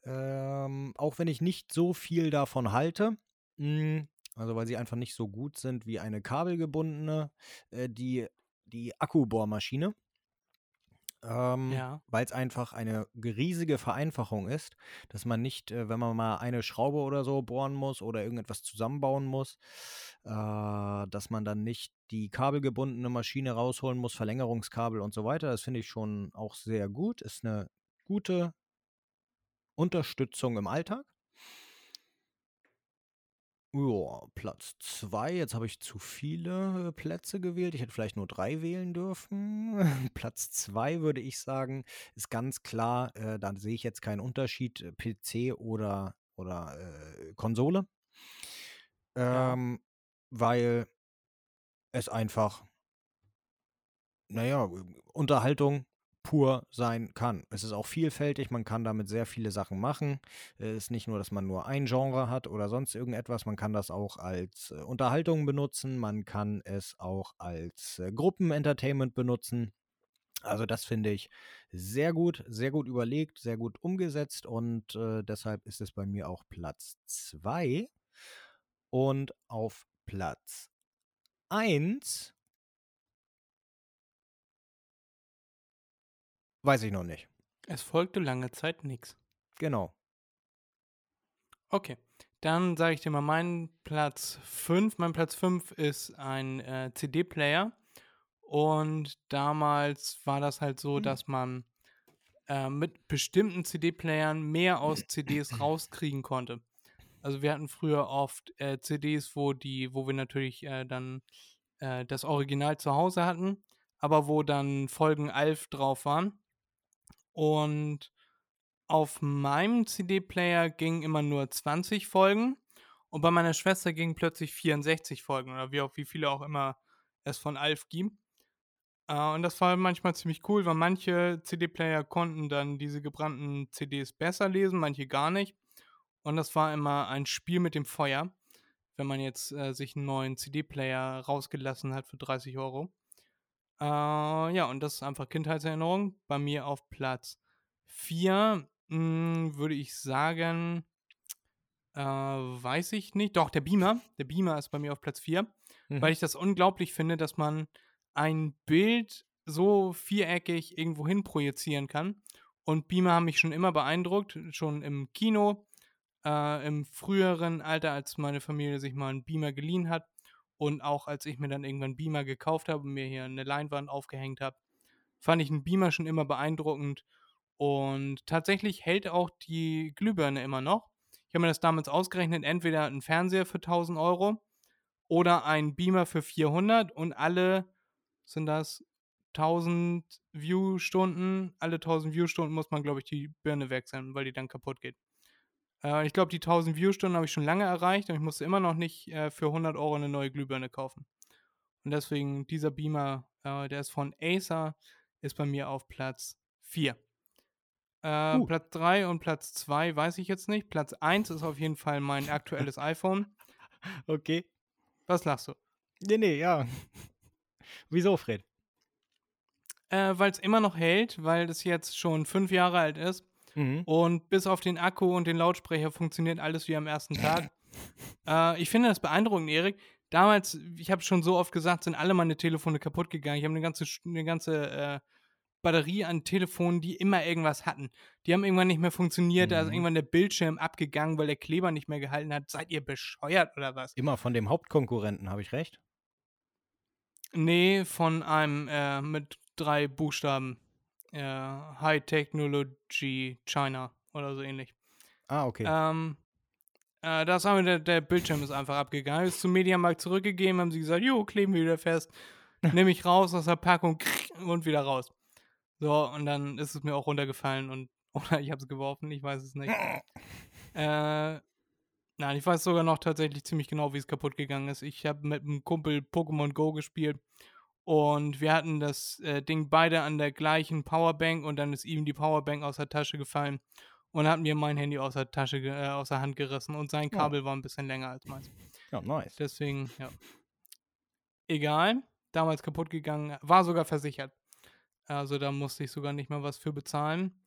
Ähm, auch wenn ich nicht so viel davon halte, mh, also weil sie einfach nicht so gut sind wie eine kabelgebundene, äh, die, die Akkubohrmaschine. Ähm, Ja. Weil es einfach eine riesige Vereinfachung ist, dass man nicht, äh, wenn man mal eine Schraube oder so bohren muss oder irgendetwas zusammenbauen muss, äh, dass man dann nicht die kabelgebundene Maschine rausholen muss, Verlängerungskabel und so weiter. Das finde ich schon auch sehr gut. Ist eine gute Unterstützung im Alltag. Ja, Platz zwei. Jetzt habe ich zu viele äh, Plätze gewählt. Ich hätte vielleicht nur drei wählen dürfen. Platz zwei würde ich sagen, ist ganz klar, äh, da sehe ich jetzt keinen Unterschied, äh, PC oder, oder äh, Konsole. Ähm, weil es einfach, naja, Unterhaltung pur sein kann. Es ist auch vielfältig, man kann damit sehr viele Sachen machen. Es ist nicht nur, dass man nur ein Genre hat oder sonst irgendetwas, man kann das auch als äh, Unterhaltung benutzen, man kann es auch als äh, Gruppenentertainment benutzen. Also das finde ich sehr gut, sehr gut überlegt, sehr gut umgesetzt und äh, deshalb ist es bei mir auch Platz 2. Und auf Platz 1 weiß ich noch nicht. Es folgte lange Zeit nichts. Genau. Okay, dann sage ich dir mal meinen Platz 5. Mein Platz 5 ist ein äh, CD-Player. Und damals war das halt so, Hm. dass man äh, mit bestimmten CD-Playern mehr aus CDs rauskriegen konnte. Also wir hatten früher oft äh, CDs, wo die, wo wir natürlich äh, dann äh, das Original zu Hause hatten, aber wo dann Folgen Alf drauf waren. Und auf meinem CD-Player gingen immer nur 20 Folgen und bei meiner Schwester gingen plötzlich 64 Folgen oder wie, auch, wie viele auch immer es von Alf gibt. Äh, und das war manchmal ziemlich cool, weil manche CD-Player konnten dann diese gebrannten CDs besser lesen, manche gar nicht. Und das war immer ein Spiel mit dem Feuer, wenn man jetzt äh, sich einen neuen CD-Player rausgelassen hat für 30 Euro. Äh, ja, und das ist einfach Kindheitserinnerung. Bei mir auf Platz 4 würde ich sagen, äh, weiß ich nicht. Doch, der Beamer. Der Beamer ist bei mir auf Platz 4, Mhm. weil ich das unglaublich finde, dass man ein Bild so viereckig irgendwo hin projizieren kann. Und Beamer haben mich schon immer beeindruckt, schon im Kino, äh, im früheren Alter, als meine Familie sich mal einen Beamer geliehen hat und auch als ich mir dann irgendwann Beamer gekauft habe und mir hier eine Leinwand aufgehängt habe, fand ich einen Beamer schon immer beeindruckend. Und tatsächlich hält auch die Glühbirne immer noch. Ich habe mir das damals ausgerechnet, entweder ein Fernseher für 1000 Euro oder ein Beamer für 400 und alle sind das 1000 Viewstunden. Alle 1000 Viewstunden muss man, glaube ich, die Birne wechseln, weil die dann kaputt geht. Äh, ich glaube, die 1000 Viewstunden habe ich schon lange erreicht und ich musste immer noch nicht äh, für 100 Euro eine neue Glühbirne kaufen. Und deswegen dieser Beamer, äh, der ist von Acer, ist bei mir auf Platz 4. Äh, Uh. Platz 3 und Platz 2 weiß ich jetzt nicht. Platz 1 ist auf jeden Fall mein aktuelles iPhone. Okay. Was lachst du? Nee, nee, ja. Wieso, Fred? Äh, weil es immer noch hält, weil es jetzt schon fünf Jahre alt ist. Mhm. Und bis auf den Akku und den Lautsprecher funktioniert alles wie am ersten Tag. äh, ich finde das beeindruckend, Erik. Damals, ich habe schon so oft gesagt, sind alle meine Telefone kaputt gegangen. Ich habe eine ganze, eine ganze äh, Batterie an Telefonen, die immer irgendwas hatten. Die haben irgendwann nicht mehr funktioniert. Da ist Mhm. irgendwann der Bildschirm abgegangen, weil der Kleber nicht mehr gehalten hat. Seid ihr bescheuert oder was? Immer von dem Hauptkonkurrenten, habe ich recht? Nee, von einem äh, mit drei Buchstaben. Äh, High Technology China oder so ähnlich. Ah, okay. Ähm, äh, das haben wir, der, der Bildschirm ist einfach abgegangen. Ist zum Mediamarkt zurückgegeben, haben sie gesagt, jo, kleben wir wieder fest. Nehme ich raus aus der Packung und wieder raus. So, und dann ist es mir auch runtergefallen und oder ich habe es geworfen, ich weiß es nicht. äh, nein, ich weiß sogar noch tatsächlich ziemlich genau, wie es kaputt gegangen ist. Ich habe mit einem Kumpel Pokémon Go gespielt und wir hatten das äh, Ding beide an der gleichen Powerbank und dann ist ihm die Powerbank aus der Tasche gefallen und hat mir mein Handy aus der Tasche, äh, aus der Hand gerissen und sein Ja. Kabel war ein bisschen länger als meins. Ja, nice. Deswegen, ja. Egal, damals kaputt gegangen, war sogar versichert. Also da musste ich sogar nicht mal was für bezahlen.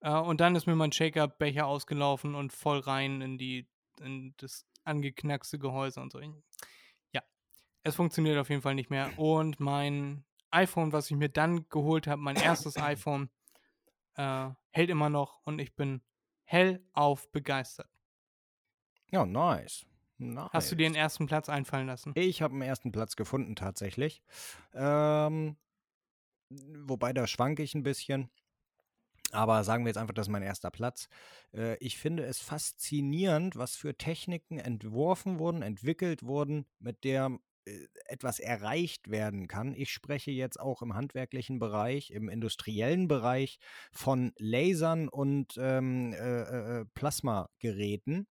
Äh, und dann ist mir mein Shaker-Becher ausgelaufen und voll rein in die, in das angeknackste Gehäuse und so. Es funktioniert auf jeden Fall nicht mehr. Und mein iPhone, was ich mir dann geholt habe, mein erstes iPhone, äh, hält immer noch und ich bin hellauf begeistert. Ja, nice. nice. Hast du dir den ersten Platz einfallen lassen? Ich habe einen ersten Platz gefunden, tatsächlich. Ähm, wobei, da schwanke ich ein bisschen. Aber sagen wir jetzt einfach, das ist mein erster Platz. Äh, ich finde es faszinierend, was für Techniken entworfen wurden, entwickelt wurden, mit der etwas erreicht werden kann. Ich spreche jetzt auch im handwerklichen Bereich, im industriellen Bereich von Lasern und ähm, äh, äh, Plasmageräten,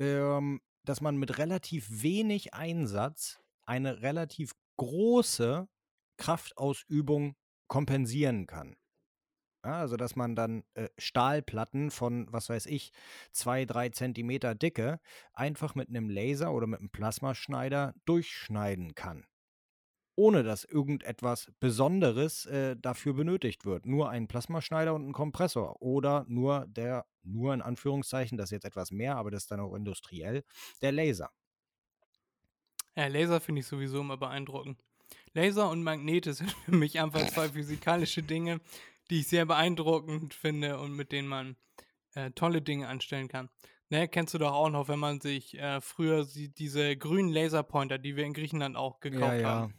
ähm, dass man mit relativ wenig Einsatz eine relativ große Kraftausübung kompensieren kann. Ja, also, dass man dann äh, Stahlplatten von, was weiß ich, zwei, drei Zentimeter Dicke einfach mit einem Laser oder mit einem Plasmaschneider durchschneiden kann. Ohne dass irgendetwas Besonderes äh, dafür benötigt wird. Nur ein Plasmaschneider und ein Kompressor. Oder nur der, nur in Anführungszeichen, das ist jetzt etwas mehr, aber das ist dann auch industriell, der Laser. Ja, Laser finde ich sowieso immer beeindruckend. Laser und Magnete sind für mich einfach zwei physikalische Dinge, die ich sehr beeindruckend finde und mit denen man äh, tolle Dinge anstellen kann. Ne, kennst du doch auch noch, wenn man sich äh, früher sie, diese grünen Laserpointer, die wir in Griechenland auch gekauft Ja, ja. haben.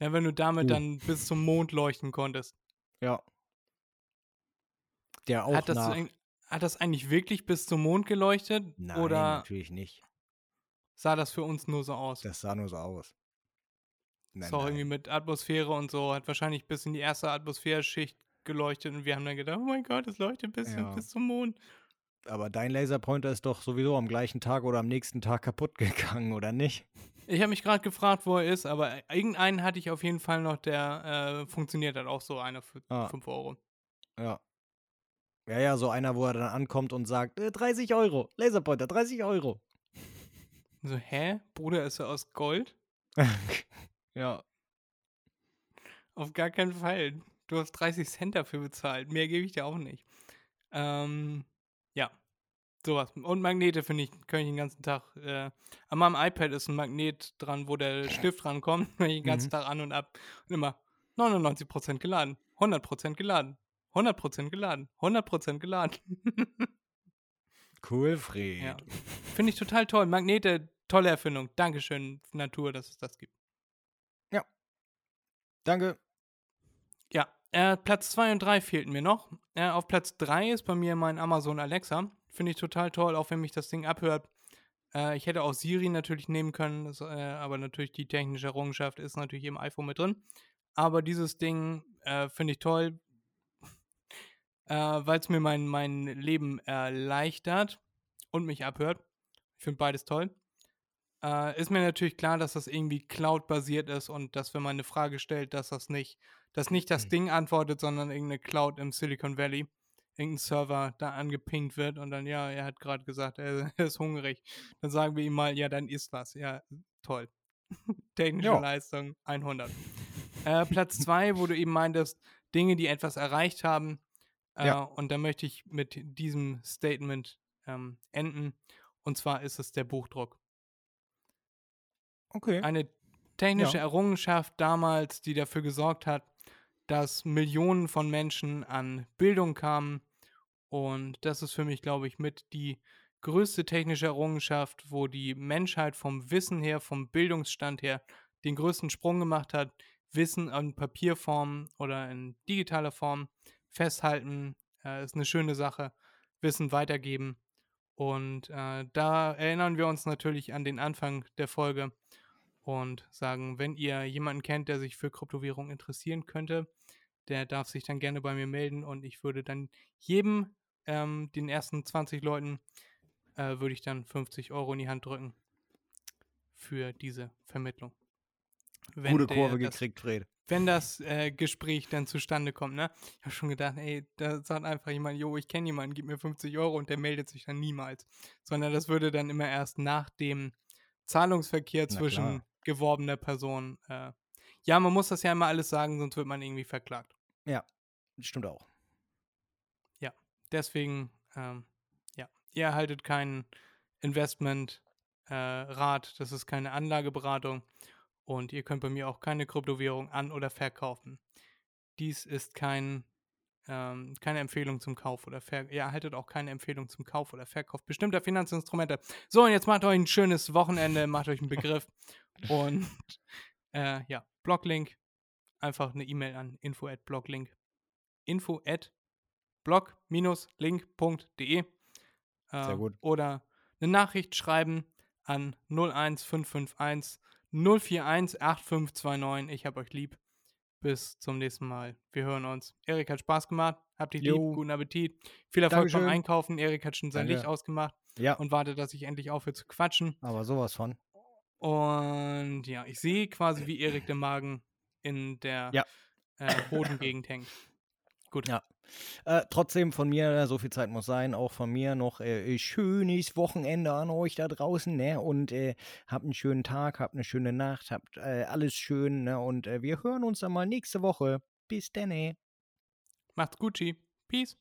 Ja, wenn du damit Uh. dann bis zum Mond leuchten konntest. Ja. Der auch Hat das, nach. hat das eigentlich wirklich bis zum Mond geleuchtet? Nein, oder natürlich nicht. sah das für uns nur so aus? Das sah nur so aus. Nein, ist auch irgendwie nein. mit Atmosphäre und so, hat wahrscheinlich bis in die erste Atmosphäreschicht geleuchtet und wir haben dann gedacht, oh mein Gott, es leuchtet bis, Ja. bis zum Mond. Aber dein Laserpointer ist doch sowieso am gleichen Tag oder am nächsten Tag kaputt gegangen, oder nicht? Ich habe mich gerade gefragt, wo er ist, aber irgendeinen hatte ich auf jeden Fall noch, der äh, funktioniert hat, auch so einer für Ah. 5 Euro. Ja. Ja, ja, so einer, wo er dann ankommt und sagt, äh, 30 Euro, Laserpointer, 30 Euro. So, hä? Bruder, ist er aus Gold? ja. Auf gar keinen Fall. Du hast 30 Cent dafür bezahlt. Mehr gebe ich dir auch nicht. Ähm, ja. Sowas. Und Magnete, finde ich, kann ich den ganzen Tag. Äh, an meinem iPad ist ein Magnet dran, wo der Stift rankommt. Wenn ich den ganzen Mhm. Tag an und ab. Und immer 99% geladen. 100% geladen. 100% geladen. 100% geladen. Cool, Fred. ja. Finde ich total toll. Magnete, tolle Erfindung. Dankeschön, Natur, dass es das gibt. Danke. Äh, Platz 2 und 3 fehlten mir noch. Äh, auf Platz 3 ist bei mir mein Amazon Alexa. Finde ich total toll, auch wenn mich das Ding abhört. Äh, ich hätte auch Siri natürlich nehmen können, das, äh, aber natürlich die technische Errungenschaft ist natürlich im iPhone mit drin. Aber dieses Ding äh, finde ich toll, äh, weil es mir mein, mein Leben erleichtert und mich abhört. Ich finde beides toll. Ist mir natürlich klar, dass das irgendwie Cloud-basiert ist und dass, wenn man eine Frage stellt, dass das nicht, dass nicht das Mhm. Ding antwortet, sondern irgendeine Cloud im Silicon Valley, irgendein Server da angepinkt wird und dann, ja, er hat gerade gesagt, er, er ist hungrig. Dann sagen wir ihm mal, ja, dann isst was. Ja, toll. Technische Ja. Leistung 100. äh, Platz 2, wo du eben meintest, Dinge, die etwas erreicht haben. Äh, Ja. Und da möchte ich mit diesem Statement ähm, enden. Und zwar ist es der Buchdruck. Okay. Eine technische Ja. Errungenschaft damals, die dafür gesorgt hat, dass Millionen von Menschen an Bildung kamen. Und das ist für mich, glaube ich, mit die größte technische Errungenschaft, wo die Menschheit vom Wissen her, vom Bildungsstand her den größten Sprung gemacht hat. Wissen in Papierform oder in digitaler Form festhalten, äh, ist eine schöne Sache. Wissen weitergeben. Und äh, da erinnern wir uns natürlich an den Anfang der Folge und sagen, wenn ihr jemanden kennt, der sich für Kryptowährung interessieren könnte, der darf sich dann gerne bei mir melden und ich würde dann jedem, ähm, den ersten 20 Leuten, äh, würde ich dann 50 Euro in die Hand drücken für diese Vermittlung. Wenn Gute der Kurve das gekriegt, Fred. wenn das äh, Gespräch dann zustande kommt, ne? Ich habe schon gedacht, ey, da sagt einfach jemand, jo, ich kenne jemanden, gib mir 50 Euro und der meldet sich dann niemals. Sondern das würde dann immer erst nach dem Zahlungsverkehr Na zwischen klar. geworbener Person. Äh, ja, man muss das ja immer alles sagen, sonst wird man irgendwie verklagt. Stimmt auch. Deswegen, ähm, ja, ihr erhaltet keinen Investment-Rat, äh, das ist keine Anlageberatung und ihr könnt bei mir auch keine Kryptowährung an- oder verkaufen. Dies ist kein, ähm, keine Empfehlung zum Kauf oder Verkauf. Ihr erhaltet auch keine Empfehlung zum Kauf oder Verkauf bestimmter Finanzinstrumente. So, und jetzt macht euch ein schönes Wochenende, macht euch einen Begriff und äh, ja, Bloglink, einfach eine E-Mail an info at bloglink. Info at blog-link.de Sehr äh, gut. oder eine Nachricht schreiben an 01551 041 8529. Ich hab euch lieb. Bis zum nächsten Mal. Wir hören uns. Erik hat Spaß gemacht. Habt dich lieb. Jo. Guten Appetit. Viel Erfolg beim Dankeschön. Einkaufen. Erik hat schon sein Danke. Licht ausgemacht Ja, und wartet, dass ich endlich aufhöre zu quatschen. aber sowas von. Und ja, ich sehe quasi, wie Erik den Magen in der Ja. äh, Hodengegend hängt. Gut. Ja. Äh, trotzdem von mir, so viel Zeit muss sein, auch von mir noch äh, schönes Wochenende an euch da draußen, ne? Und äh, habt einen schönen Tag, habt eine schöne Nacht, habt äh, alles schön, ne? Und äh, wir hören uns dann mal nächste Woche. Bis dann. Macht's Gucci. Peace.